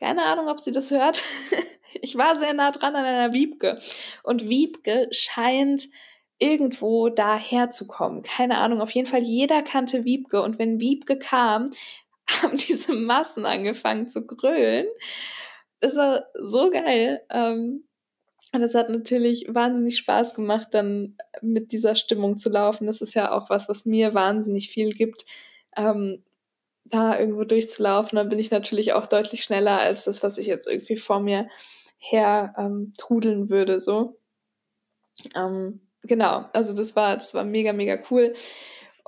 keine Ahnung, ob sie das hört, ich war sehr nah dran an einer Wiebke. Und Wiebke scheint irgendwo daher zu kommen. Keine Ahnung, auf jeden Fall jeder kannte Wiebke. Und wenn Wiebke kam, haben diese Massen angefangen zu grölen. Das war so geil. Ähm, und es hat natürlich wahnsinnig Spaß gemacht, dann mit dieser Stimmung zu laufen. Das ist ja auch was, was mir wahnsinnig viel gibt, ähm, da irgendwo durchzulaufen. Dann bin ich natürlich auch deutlich schneller als das, was ich jetzt irgendwie vor mir her ähm, trudeln würde. So. Ähm, genau, also das war, das war mega, mega cool.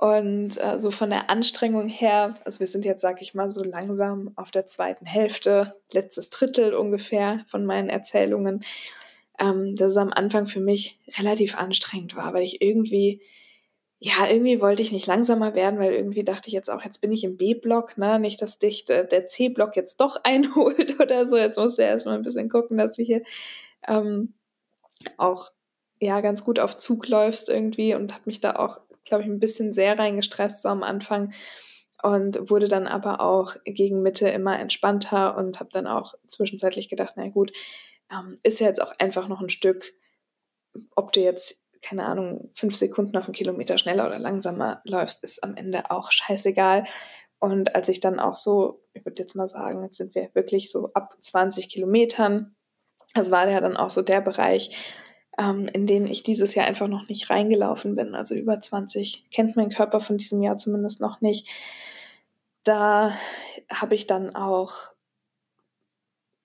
Und äh, so von der Anstrengung her, also wir sind jetzt, sag ich mal, so langsam auf der zweiten Hälfte, letztes Drittel ungefähr von meinen Erzählungen ähm, dass es am Anfang für mich relativ anstrengend war, weil ich irgendwie, ja, irgendwie wollte ich nicht langsamer werden, weil irgendwie dachte ich jetzt auch, jetzt bin ich im B-Block, ne? Nicht, dass dich der, C-Block jetzt doch einholt oder so. Jetzt du ja erstmal ein bisschen gucken, dass du hier ähm, auch ja ganz gut auf Zug läufst irgendwie und habe mich da auch, glaube ich, ein bisschen sehr reingestresst so am Anfang und wurde dann aber auch gegen Mitte immer entspannter und habe dann auch zwischenzeitlich gedacht, na gut, ähm, ist ja jetzt auch einfach noch ein Stück, ob du jetzt, keine Ahnung, fünf Sekunden auf einen Kilometer schneller oder langsamer läufst, ist am Ende auch scheißegal. Und als ich dann auch so, ich würde jetzt mal sagen, jetzt sind wir wirklich so ab 20 Kilometern, das war ja dann auch so der Bereich, ähm, in den ich dieses Jahr einfach noch nicht reingelaufen bin. Also über 20 kennt mein Körper von diesem Jahr zumindest noch nicht. Da habe ich dann auch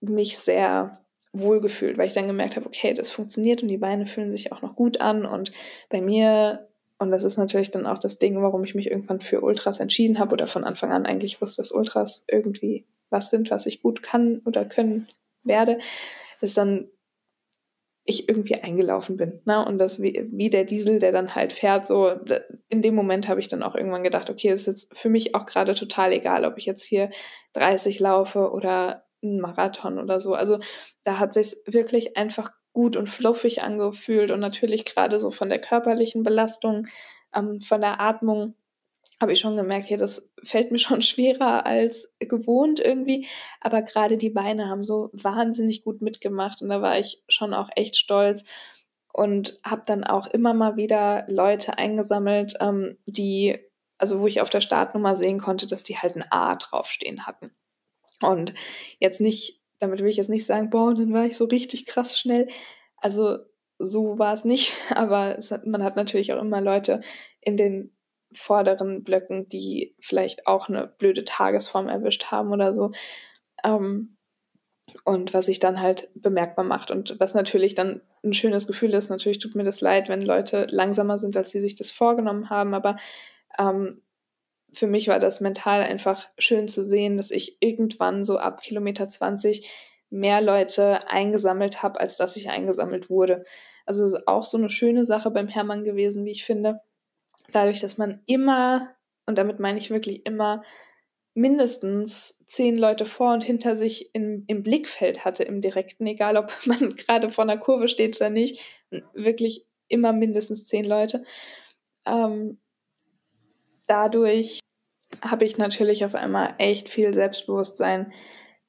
mich sehr wohlgefühlt, weil ich dann gemerkt habe, okay, das funktioniert und die Beine fühlen sich auch noch gut an. Und bei mir und das ist natürlich dann auch das Ding, warum ich mich irgendwann für Ultras entschieden habe oder von Anfang an eigentlich wusste, dass Ultras irgendwie was sind, was ich gut kann oder können werde, ist dann ich irgendwie eingelaufen bin. Ne? Und das wie, wie der Diesel, der dann halt fährt, so in dem Moment habe ich dann auch irgendwann gedacht, okay, ist jetzt für mich auch gerade total egal, ob ich jetzt hier 30 laufe oder einen Marathon oder so. Also da hat sich wirklich einfach gut und fluffig angefühlt und natürlich gerade so von der körperlichen Belastung, ähm, von der Atmung habe ich schon gemerkt, hier, das fällt mir schon schwerer als gewohnt irgendwie. Aber gerade die Beine haben so wahnsinnig gut mitgemacht und da war ich schon auch echt stolz und habe dann auch immer mal wieder Leute eingesammelt, ähm, die, also wo ich auf der Startnummer sehen konnte, dass die halt ein A draufstehen hatten. Und jetzt nicht, damit will ich jetzt nicht sagen, boah, dann war ich so richtig krass schnell. Also so war es nicht, aber es man hat natürlich auch immer Leute in den vorderen Blöcken, die vielleicht auch eine blöde Tagesform erwischt haben oder so. Ähm, und was sich dann halt bemerkbar macht. Und was natürlich dann ein schönes Gefühl ist, natürlich tut mir das leid, wenn Leute langsamer sind, als sie sich das vorgenommen haben, aber ähm, für mich war das mental einfach schön zu sehen, dass ich irgendwann so ab Kilometer 20 mehr Leute eingesammelt habe, als dass ich eingesammelt wurde. Also das ist auch so eine schöne Sache beim Hermann gewesen, wie ich finde dadurch, dass man immer, und damit meine ich wirklich immer, mindestens zehn Leute vor und hinter sich im, im Blickfeld hatte, im direkten, egal ob man gerade vor einer Kurve steht oder nicht, wirklich immer mindestens zehn Leute. Ähm, dadurch habe ich natürlich auf einmal echt viel Selbstbewusstsein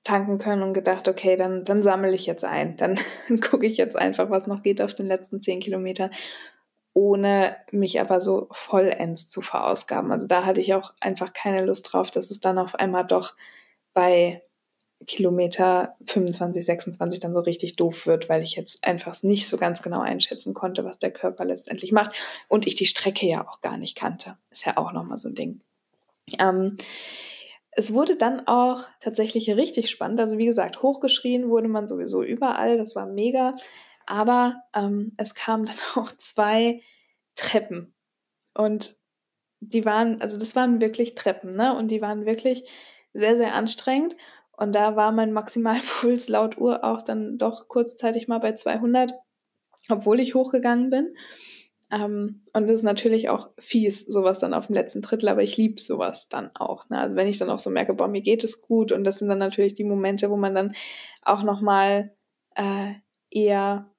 tanken können und gedacht, okay, dann, dann sammle ich jetzt ein. Dann gucke ich jetzt einfach, was noch geht auf den letzten zehn Kilometern ohne mich aber so vollends zu verausgaben. Also da hatte ich auch einfach keine Lust drauf, dass es dann auf einmal doch bei Kilometer 25, 26 dann so richtig doof wird, weil ich jetzt einfach nicht so ganz genau einschätzen konnte, was der Körper letztendlich macht und ich die Strecke ja auch gar nicht kannte. Ist ja auch nochmal so ein Ding. Ähm, es wurde dann auch tatsächlich richtig spannend. Also wie gesagt, hochgeschrien wurde man sowieso überall. Das war mega. Aber ähm, es kamen dann auch zwei Treppen. Und die waren, also das waren wirklich Treppen, ne? Und die waren wirklich sehr, sehr anstrengend. Und da war mein Maximalpuls laut Uhr auch dann doch kurzzeitig mal bei 200, obwohl ich hochgegangen bin. Ähm, und das ist natürlich auch fies, sowas dann auf dem letzten Drittel, aber ich liebe sowas dann auch. Ne? Also wenn ich dann auch so merke, boah, mir geht es gut und das sind dann natürlich die Momente, wo man dann auch nochmal äh, eher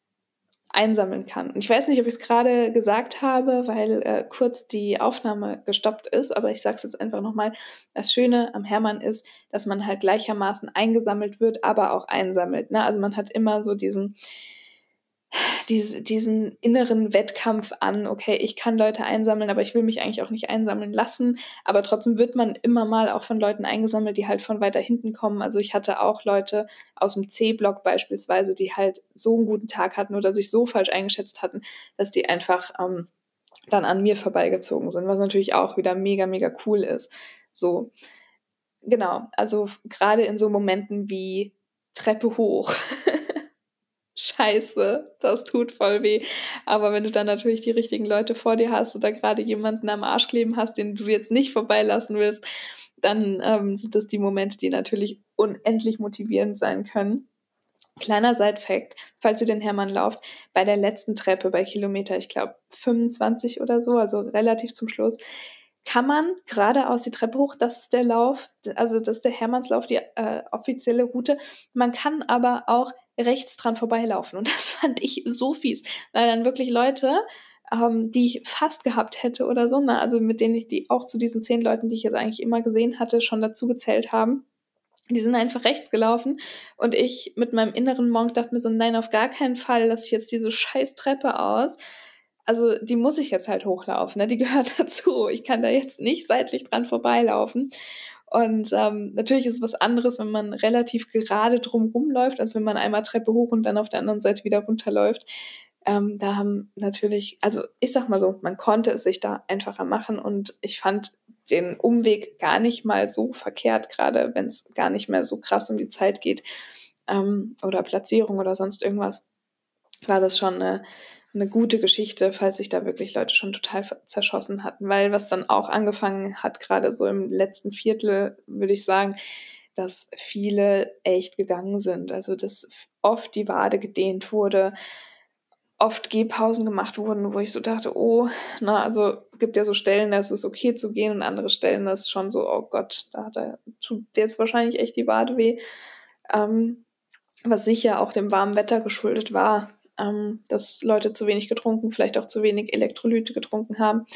einsammeln kann. Und ich weiß nicht, ob ich es gerade gesagt habe, weil äh, kurz die Aufnahme gestoppt ist, aber ich sage es jetzt einfach nochmal. Das Schöne am Hermann ist, dass man halt gleichermaßen eingesammelt wird, aber auch einsammelt. Ne? Also man hat immer so diesen, diese, diesen inneren Wettkampf an, okay, ich kann Leute einsammeln, aber ich will mich eigentlich auch nicht einsammeln lassen. Aber trotzdem wird man immer mal auch von Leuten eingesammelt, die halt von weiter hinten kommen. Also ich hatte auch Leute aus dem C-Block beispielsweise, die halt so einen guten Tag hatten oder sich so falsch eingeschätzt hatten, dass die einfach ähm, dann an mir vorbeigezogen sind, was natürlich auch wieder mega, mega cool ist. So, genau, also gerade in so Momenten wie Treppe hoch. Scheiße, das tut voll weh. Aber wenn du dann natürlich die richtigen Leute vor dir hast oder gerade jemanden am Arsch kleben hast, den du jetzt nicht vorbeilassen willst, dann ähm, sind das die Momente, die natürlich unendlich motivierend sein können. Kleiner Side-Fact, falls ihr den Hermann lauft, bei der letzten Treppe bei Kilometer, ich glaube 25 oder so, also relativ zum Schluss, kann man geradeaus die Treppe hoch, das ist der Lauf, also das ist der Hermannslauf, die äh, offizielle Route. Man kann aber auch rechts dran vorbeilaufen. Und das fand ich so fies, weil dann wirklich Leute, ähm, die ich fast gehabt hätte oder so, ne? also mit denen ich die auch zu diesen zehn Leuten, die ich jetzt eigentlich immer gesehen hatte, schon dazu gezählt haben. Die sind einfach rechts gelaufen und ich mit meinem inneren Monk dachte mir so, nein, auf gar keinen Fall lasse ich jetzt diese scheiß Treppe aus. Also die muss ich jetzt halt hochlaufen, ne? die gehört dazu. Ich kann da jetzt nicht seitlich dran vorbeilaufen. Und ähm, natürlich ist es was anderes, wenn man relativ gerade drumherum läuft, als wenn man einmal Treppe hoch und dann auf der anderen Seite wieder runterläuft. Ähm, da haben natürlich, also ich sag mal so, man konnte es sich da einfacher machen und ich fand den Umweg gar nicht mal so verkehrt, gerade wenn es gar nicht mehr so krass um die Zeit geht ähm, oder Platzierung oder sonst irgendwas, war das schon eine, eine gute Geschichte, falls sich da wirklich Leute schon total zerschossen hatten. Weil was dann auch angefangen hat, gerade so im letzten Viertel, würde ich sagen, dass viele echt gegangen sind. Also dass oft die Wade gedehnt wurde, oft Gehpausen gemacht wurden, wo ich so dachte, oh, na, also gibt ja so Stellen, da ist es okay zu gehen und andere Stellen, das ist schon so, oh Gott, da hat er, tut jetzt wahrscheinlich echt die Wade weh. Ähm, was sicher auch dem warmen Wetter geschuldet war, ähm, dass Leute zu wenig getrunken, vielleicht auch zu wenig Elektrolyte getrunken haben.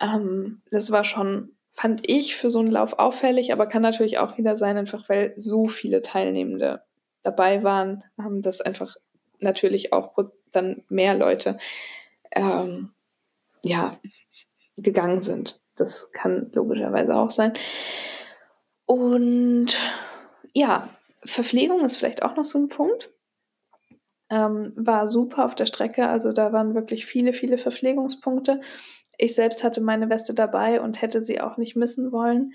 Ähm, das war schon, fand ich, für so einen Lauf auffällig, aber kann natürlich auch wieder sein, einfach weil so viele Teilnehmende dabei waren, haben das einfach natürlich auch dann mehr Leute ähm, ja, gegangen sind. Das kann logischerweise auch sein. Und ja, Verpflegung ist vielleicht auch noch so ein Punkt. Ähm, war super auf der Strecke, also da waren wirklich viele, viele Verpflegungspunkte. Ich selbst hatte meine Weste dabei und hätte sie auch nicht missen wollen,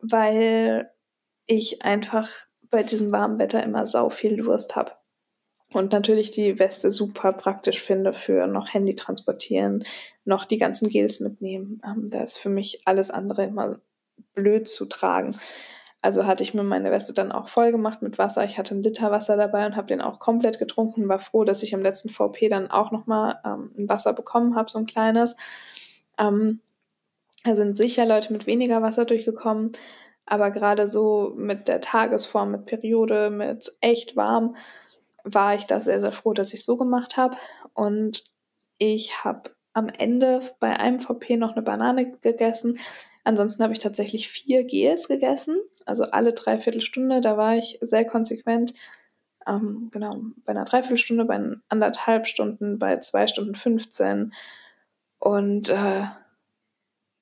weil ich einfach bei diesem warmen Wetter immer sau viel Durst habe. Und natürlich die Weste super praktisch finde für noch Handy transportieren, noch die ganzen Gels mitnehmen. Ähm, da ist für mich alles andere immer blöd zu tragen. Also hatte ich mir meine Weste dann auch voll gemacht mit Wasser. Ich hatte einen Liter Wasser dabei und habe den auch komplett getrunken. War froh, dass ich am letzten VP dann auch nochmal ähm, ein Wasser bekommen habe, so ein kleines. Ähm, da sind sicher Leute mit weniger Wasser durchgekommen. Aber gerade so mit der Tagesform, mit Periode, mit echt warm, war ich da sehr, sehr froh, dass ich so gemacht habe. Und ich habe am Ende bei einem VP noch eine Banane gegessen, Ansonsten habe ich tatsächlich vier Gels gegessen, also alle Dreiviertelstunde. Da war ich sehr konsequent. Ähm, genau, bei einer Dreiviertelstunde, bei anderthalb Stunden, bei zwei Stunden 15. Und äh,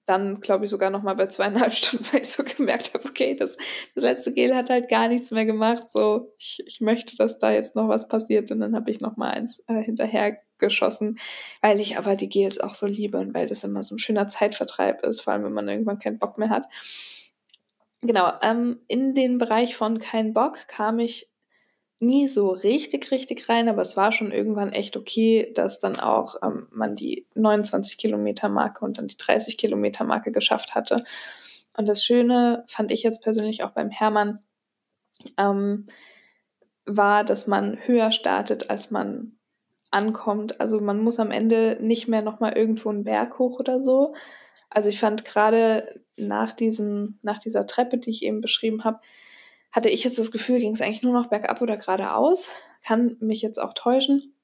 dann glaube ich sogar noch mal bei zweieinhalb Stunden, weil ich so gemerkt habe, okay, das, das letzte Gel hat halt gar nichts mehr gemacht. So, ich, ich möchte, dass da jetzt noch was passiert. Und dann habe ich noch mal eins äh, hinterher geschossen, weil ich aber die Gels auch so liebe und weil das immer so ein schöner Zeitvertreib ist, vor allem wenn man irgendwann keinen Bock mehr hat. Genau, ähm, in den Bereich von kein Bock kam ich nie so richtig, richtig rein, aber es war schon irgendwann echt okay, dass dann auch ähm, man die 29 Kilometer Marke und dann die 30 Kilometer Marke geschafft hatte. Und das Schöne fand ich jetzt persönlich auch beim Hermann, ähm, war, dass man höher startet, als man ankommt. Also man muss am Ende nicht mehr nochmal irgendwo einen Berg hoch oder so. Also ich fand gerade nach nach dieser Treppe, die ich eben beschrieben habe, hatte ich jetzt das Gefühl, ging es eigentlich nur noch bergab oder geradeaus. Kann mich jetzt auch täuschen.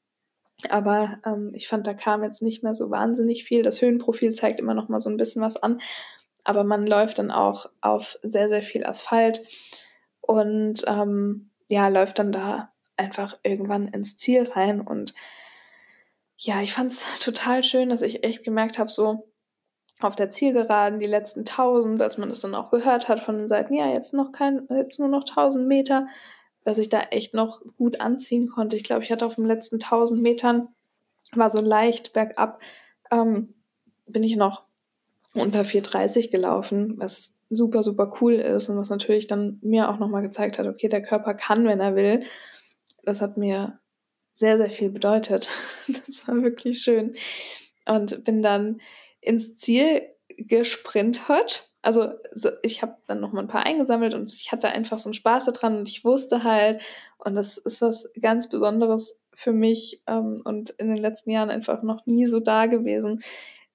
Aber ähm, ich fand, da kam jetzt nicht mehr so wahnsinnig viel. Das Höhenprofil zeigt immer noch mal so ein bisschen was an. Aber man läuft dann auch auf sehr, sehr viel Asphalt und ähm, ja, läuft dann da einfach irgendwann ins Ziel rein. Und ja, ich fand es total schön, dass ich echt gemerkt habe, so, auf der Zielgeraden die letzten 1000, als man es dann auch gehört hat von den Seiten, ja, jetzt noch kein, jetzt nur noch 1000 Meter, dass ich da echt noch gut anziehen konnte. Ich glaube, ich hatte auf den letzten 1000 Metern, war so leicht bergab, ähm, bin ich noch unter 430 gelaufen, was super, super cool ist und was natürlich dann mir auch nochmal gezeigt hat, okay, der Körper kann, wenn er will. Das hat mir sehr, sehr viel bedeutet. Das war wirklich schön. Und bin dann ins Ziel gesprintet. Also ich habe dann noch mal ein paar eingesammelt und ich hatte einfach so einen Spaß daran und ich wusste halt, und das ist was ganz Besonderes für mich ähm, und in den letzten Jahren einfach noch nie so da gewesen,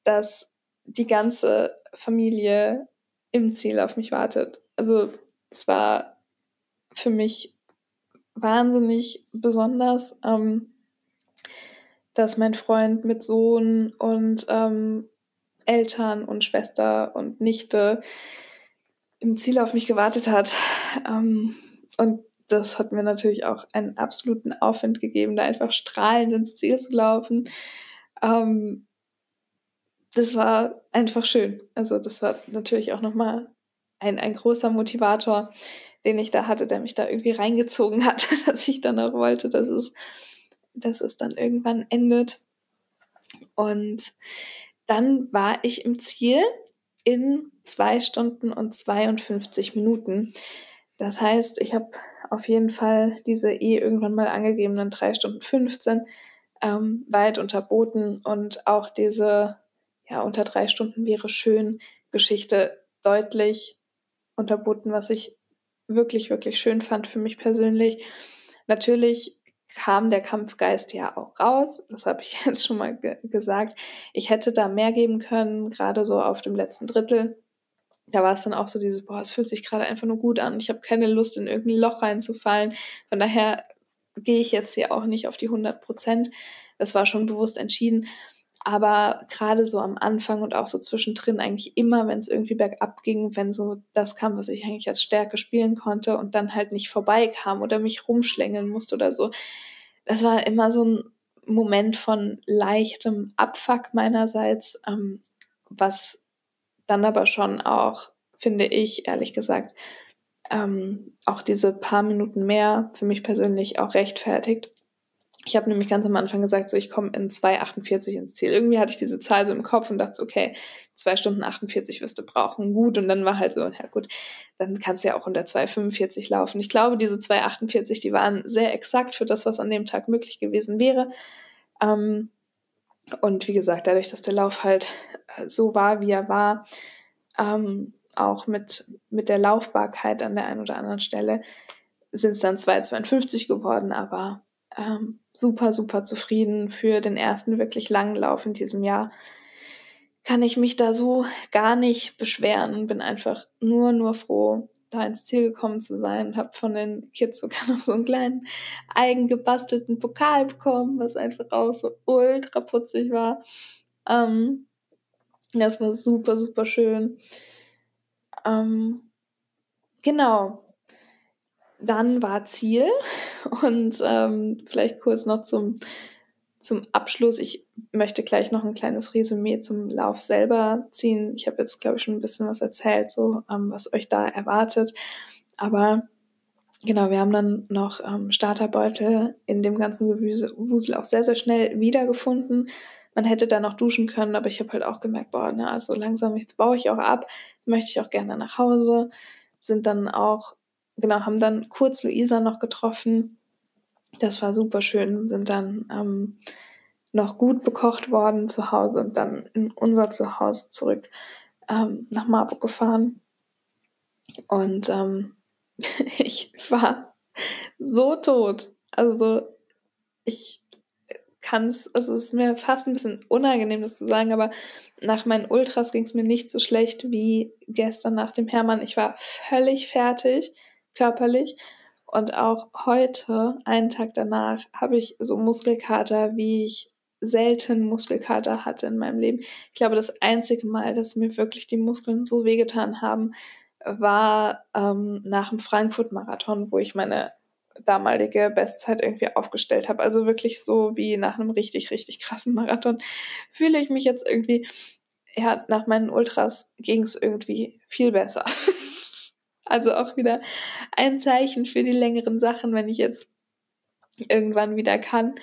dass die ganze Familie im Ziel auf mich wartet. Also es war für mich wahnsinnig besonders, ähm, dass mein Freund mit Sohn und ähm, Eltern und Schwester und Nichte im Ziel auf mich gewartet hat. Ähm, und das hat mir natürlich auch einen absoluten Aufwind gegeben, da einfach strahlend ins Ziel zu laufen. Ähm, das war einfach schön. Also das war natürlich auch nochmal ein, ein großer Motivator, den ich da hatte, der mich da irgendwie reingezogen hat, dass ich dann auch wollte, dass es, dass es dann irgendwann endet. Und dann war ich im Ziel in zwei Stunden und 52 Minuten. Das heißt, ich habe auf jeden Fall diese eh irgendwann mal angegebenen drei Stunden 15 ähm, weit unterboten und auch diese, ja, unter drei Stunden wäre schön Geschichte deutlich unterboten, was ich wirklich, wirklich schön fand für mich persönlich. Natürlich kam der Kampfgeist ja auch raus. Das habe ich jetzt schon mal ge gesagt. Ich hätte da mehr geben können, gerade so auf dem letzten Drittel. Da war es dann auch so dieses, boah, es fühlt sich gerade einfach nur gut an. Ich habe keine Lust, in irgendein Loch reinzufallen. Von daher gehe ich jetzt hier auch nicht auf die 100 Prozent. Das war schon bewusst entschieden. Aber gerade so am Anfang und auch so zwischendrin eigentlich immer, wenn es irgendwie bergab ging, wenn so das kam, was ich eigentlich als Stärke spielen konnte und dann halt nicht vorbeikam oder mich rumschlängeln musste oder so, das war immer so ein Moment von leichtem Abfuck meinerseits, ähm, was dann aber schon auch, finde ich, ehrlich gesagt, ähm, auch diese paar Minuten mehr für mich persönlich auch rechtfertigt. Ich habe nämlich ganz am Anfang gesagt, so ich komme in 2,48 ins Ziel. Irgendwie hatte ich diese Zahl so im Kopf und dachte, okay, 2 Stunden 48 wirst du brauchen. Gut. Und dann war halt so, ja gut, dann kannst du ja auch unter 2,45 laufen. Ich glaube, diese 2,48, die waren sehr exakt für das, was an dem Tag möglich gewesen wäre. Ähm, und wie gesagt, dadurch, dass der Lauf halt äh, so war, wie er war, ähm, auch mit, mit der Laufbarkeit an der einen oder anderen Stelle, sind es dann 2,52 geworden, aber ähm, super, super zufrieden für den ersten wirklich langen Lauf in diesem Jahr. Kann ich mich da so gar nicht beschweren und bin einfach nur, nur froh, da ins Ziel gekommen zu sein und habe von den Kids sogar noch so einen kleinen eigengebastelten Pokal bekommen, was einfach auch so ultra putzig war. Ähm, das war super, super schön. Ähm, genau, dann war Ziel und ähm, vielleicht kurz noch zum, zum Abschluss. Ich möchte gleich noch ein kleines Resümee zum Lauf selber ziehen. Ich habe jetzt, glaube ich, schon ein bisschen was erzählt, so ähm, was euch da erwartet. Aber genau, wir haben dann noch ähm, Starterbeutel in dem ganzen Gewusel auch sehr, sehr schnell wiedergefunden. Man hätte da noch duschen können, aber ich habe halt auch gemerkt, boah, ne, also langsam, jetzt baue ich auch ab, möchte ich auch gerne nach Hause. Sind dann auch genau, haben dann kurz Luisa noch getroffen. Das war super schön, sind dann ähm, noch gut bekocht worden zu Hause und dann in unser Zuhause zurück ähm, nach Marburg gefahren. Und ähm, ich war so tot. Also ich kann es, also es ist mir fast ein bisschen unangenehm, das zu sagen, aber nach meinen Ultras ging es mir nicht so schlecht wie gestern nach dem Hermann. Ich war völlig fertig körperlich. Und auch heute, einen Tag danach, habe ich so Muskelkater, wie ich selten Muskelkater hatte in meinem Leben. Ich glaube, das einzige Mal, dass mir wirklich die Muskeln so wehgetan haben, war ähm, nach dem Frankfurt-Marathon, wo ich meine damalige Bestzeit irgendwie aufgestellt habe. Also wirklich so wie nach einem richtig, richtig krassen Marathon fühle ich mich jetzt irgendwie, ja, nach meinen Ultras ging es irgendwie viel besser. Also auch wieder ein Zeichen für die längeren Sachen, wenn ich jetzt irgendwann wieder kann.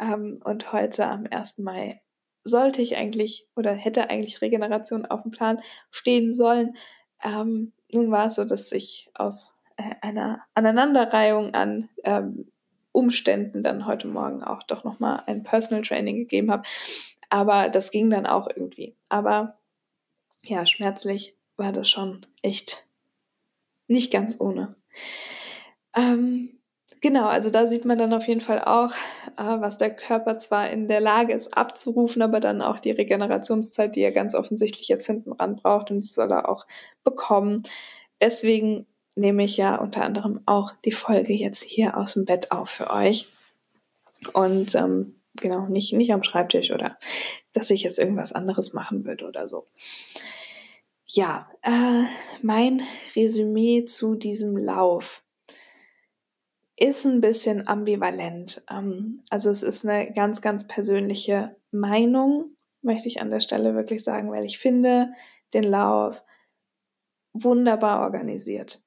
Ähm, und heute am 1. Mai sollte ich eigentlich oder hätte eigentlich Regeneration auf dem Plan stehen sollen. Ähm, nun war es so, dass ich aus äh, einer Aneinanderreihung an ähm, Umständen dann heute Morgen auch doch nochmal ein Personal Training gegeben habe. Aber das ging dann auch irgendwie. Aber ja, schmerzlich war das schon echt nicht ganz ohne. Ähm, genau, also da sieht man dann auf jeden Fall auch, äh, was der Körper zwar in der Lage ist abzurufen, aber dann auch die Regenerationszeit, die er ganz offensichtlich jetzt hinten ran braucht und die soll er auch bekommen. Deswegen nehme ich ja unter anderem auch die Folge jetzt hier aus dem Bett auf für euch. Und ähm, genau, nicht, nicht am Schreibtisch oder dass ich jetzt irgendwas anderes machen würde oder so. Ja, äh, mein Resümee zu diesem Lauf ist ein bisschen ambivalent. Ähm, also es ist eine ganz, ganz persönliche Meinung, möchte ich an der Stelle wirklich sagen, weil ich finde den Lauf wunderbar organisiert.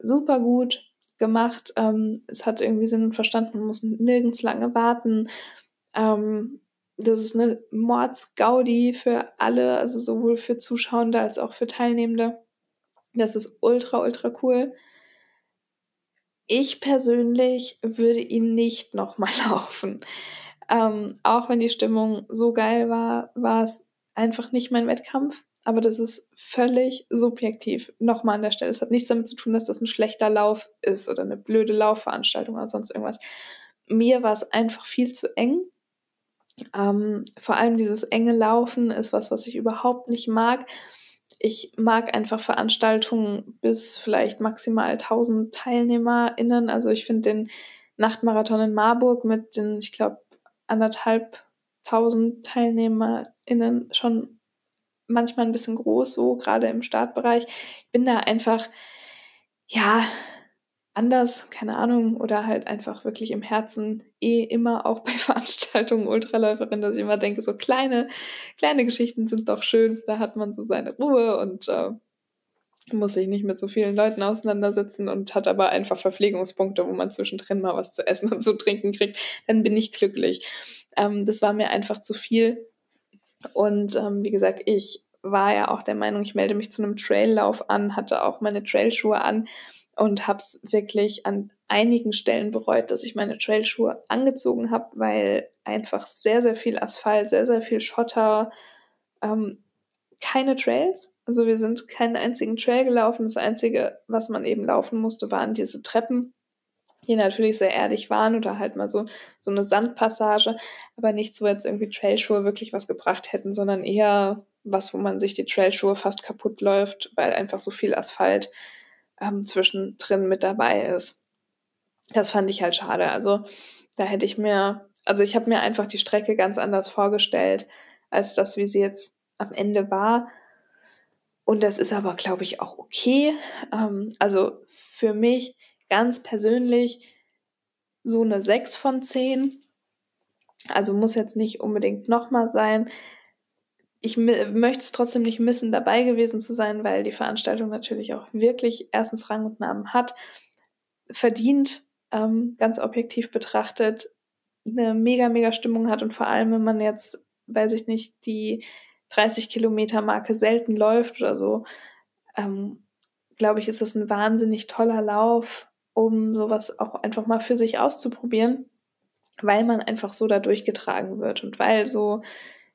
Super gut gemacht. Ähm, es hat irgendwie Sinn und Verstand. Man muss nirgends lange warten. Ähm, das ist eine Mordsgaudi für alle, also sowohl für Zuschauende als auch für Teilnehmende. Das ist ultra, ultra cool. Ich persönlich würde ihn nicht nochmal laufen. Ähm, auch wenn die Stimmung so geil war, war es einfach nicht mein Wettkampf. Aber das ist völlig subjektiv. Nochmal an der Stelle. Es hat nichts damit zu tun, dass das ein schlechter Lauf ist oder eine blöde Laufveranstaltung oder sonst irgendwas. Mir war es einfach viel zu eng. Ähm, vor allem dieses enge Laufen ist was, was ich überhaupt nicht mag. Ich mag einfach Veranstaltungen bis vielleicht maximal 1000 TeilnehmerInnen. Also ich finde den Nachtmarathon in Marburg mit den, ich glaube, anderthalb tausend TeilnehmerInnen schon manchmal ein bisschen groß, so gerade im Startbereich. Ich bin da einfach, ja, anders, keine Ahnung, oder halt einfach wirklich im Herzen eh immer auch bei Veranstaltungen Ultraläuferin, dass ich immer denke, so kleine, kleine Geschichten sind doch schön, da hat man so seine Ruhe und äh, muss sich nicht mit so vielen Leuten auseinandersetzen und hat aber einfach Verpflegungspunkte, wo man zwischendrin mal was zu essen und zu trinken kriegt, dann bin ich glücklich. Ähm, das war mir einfach zu viel. Und ähm, wie gesagt, ich war ja auch der Meinung, ich melde mich zu einem Traillauf an, hatte auch meine Trailschuhe an und habe es wirklich an einigen Stellen bereut, dass ich meine Trailschuhe angezogen habe, weil einfach sehr, sehr viel Asphalt, sehr, sehr viel Schotter, ähm, keine Trails. Also wir sind keinen einzigen Trail gelaufen. Das Einzige, was man eben laufen musste, waren diese Treppen, die natürlich sehr erdig waren oder halt mal so, so eine Sandpassage, aber nichts, wo jetzt irgendwie Trailschuhe wirklich was gebracht hätten, sondern eher was, wo man sich die Trailschuhe fast kaputt läuft, weil einfach so viel Asphalt ähm, zwischendrin mit dabei ist. Das fand ich halt schade. Also da hätte ich mir, also ich habe mir einfach die Strecke ganz anders vorgestellt, als das, wie sie jetzt am Ende war. Und das ist aber, glaube ich, auch okay. Ähm, also für mich ganz persönlich so eine 6 von 10. Also muss jetzt nicht unbedingt nochmal sein. Ich möchte es trotzdem nicht missen, dabei gewesen zu sein, weil die Veranstaltung natürlich auch wirklich erstens Rang und Namen hat, verdient, ähm, ganz objektiv betrachtet, eine mega, mega Stimmung hat und vor allem, wenn man jetzt, weiß ich nicht, die 30 Kilometer Marke selten läuft oder so, ähm, glaube ich, ist das ein wahnsinnig toller Lauf, um sowas auch einfach mal für sich auszuprobieren, weil man einfach so da durchgetragen wird und weil so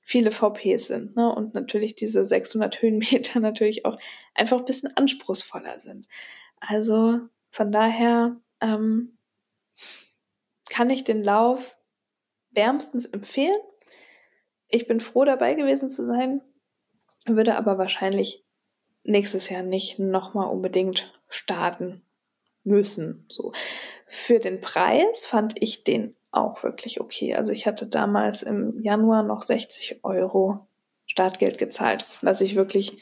viele VPs sind ne? und natürlich diese 600 Höhenmeter natürlich auch einfach ein bisschen anspruchsvoller sind. Also von daher ähm, kann ich den Lauf wärmstens empfehlen. Ich bin froh dabei gewesen zu sein, würde aber wahrscheinlich nächstes Jahr nicht nochmal unbedingt starten müssen. So. Für den Preis fand ich den auch wirklich okay. Also ich hatte damals im Januar noch 60 Euro Startgeld gezahlt, was ich wirklich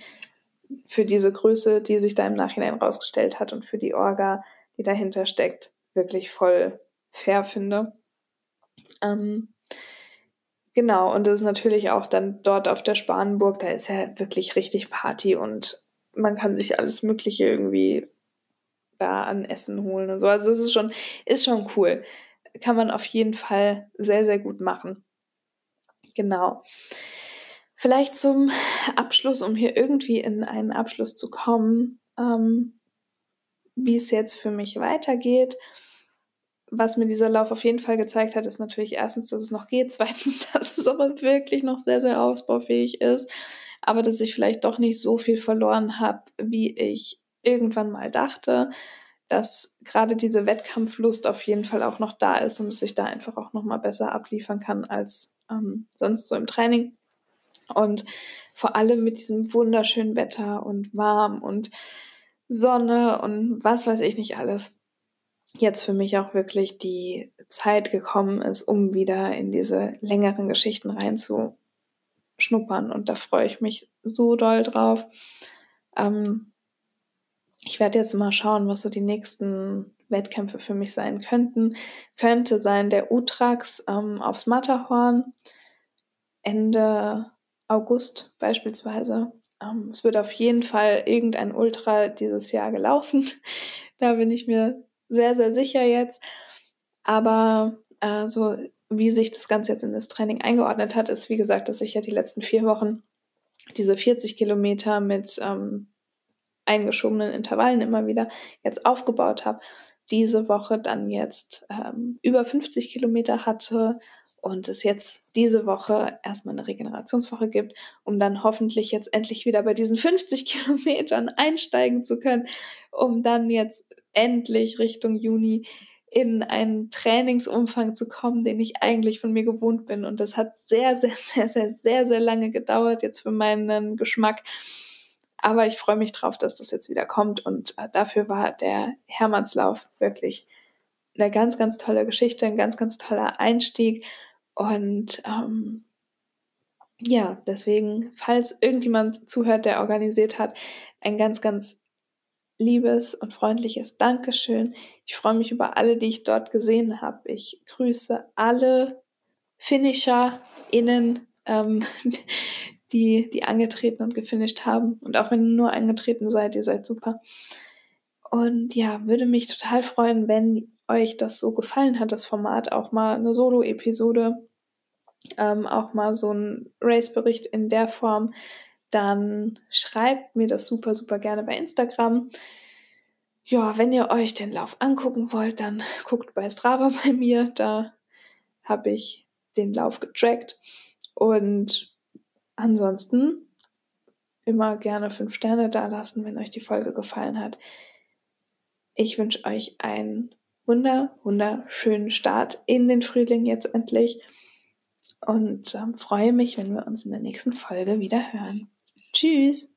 für diese Größe, die sich da im Nachhinein rausgestellt hat und für die Orga, die dahinter steckt, wirklich voll fair finde. Ähm, Genau, und das ist natürlich auch dann dort auf der Spanenburg, da ist ja wirklich richtig Party und man kann sich alles Mögliche irgendwie da an Essen holen und so. Also es ist schon, ist schon cool. Kann man auf jeden Fall sehr, sehr gut machen. Genau. Vielleicht zum Abschluss, um hier irgendwie in einen Abschluss zu kommen, ähm, wie es jetzt für mich weitergeht was mir dieser Lauf auf jeden Fall gezeigt hat, ist natürlich erstens, dass es noch geht, zweitens, dass es aber wirklich noch sehr, sehr ausbaufähig ist, aber dass ich vielleicht doch nicht so viel verloren habe, wie ich irgendwann mal dachte, dass gerade diese Wettkampflust auf jeden Fall auch noch da ist und dass ich da einfach auch noch mal besser abliefern kann als ähm, sonst so im Training. Und vor allem mit diesem wunderschönen Wetter und warm und Sonne und was weiß ich nicht alles jetzt für mich auch wirklich die Zeit gekommen ist, um wieder in diese längeren Geschichten reinzuschnuppern. Und da freue ich mich so doll drauf. Ähm, ich werde jetzt mal schauen, was so die nächsten Wettkämpfe für mich sein könnten. Könnte sein der Utrax ähm, aufs Matterhorn Ende August beispielsweise. Ähm, es wird auf jeden Fall irgendein Ultra dieses Jahr gelaufen. da bin ich mir sehr, sehr sicher jetzt. Aber äh, so wie sich das Ganze jetzt in das Training eingeordnet hat, ist wie gesagt, dass ich ja die letzten vier Wochen diese 40 Kilometer mit ähm, eingeschobenen Intervallen immer wieder jetzt aufgebaut habe. Diese Woche dann jetzt ähm, über 50 Kilometer hatte und es jetzt diese Woche erstmal eine Regenerationswoche gibt, um dann hoffentlich jetzt endlich wieder bei diesen 50 Kilometern einsteigen zu können, um dann jetzt endlich Richtung Juni in einen Trainingsumfang zu kommen, den ich eigentlich von mir gewohnt bin. Und das hat sehr, sehr, sehr, sehr, sehr, sehr lange gedauert jetzt für meinen Geschmack. Aber ich freue mich drauf, dass das jetzt wieder kommt. Und äh, dafür war der Hermannslauf wirklich eine ganz, ganz tolle Geschichte, ein ganz, ganz toller Einstieg. Und ähm, ja, deswegen, falls irgendjemand zuhört, der organisiert hat, ein ganz, ganz liebes und freundliches Dankeschön. Ich freue mich über alle, die ich dort gesehen habe. Ich grüße alle FinisherInnen, ähm, die, die angetreten und gefinisht haben. Und auch wenn ihr nur angetreten seid, ihr seid super. Und ja, würde mich total freuen, wenn euch das so gefallen hat, das Format, auch mal eine Solo-Episode, ähm, auch mal so ein Race-Bericht in der Form, dann schreibt mir das super, super gerne bei Instagram. Ja, wenn ihr euch den Lauf angucken wollt, dann guckt bei Strava bei mir. Da habe ich den Lauf getrackt. Und ansonsten immer gerne fünf Sterne da lassen, wenn euch die Folge gefallen hat. Ich wünsche euch einen wunder, wunderschönen Start in den Frühling jetzt endlich und ähm, freue mich, wenn wir uns in der nächsten Folge wieder hören. Tschüss!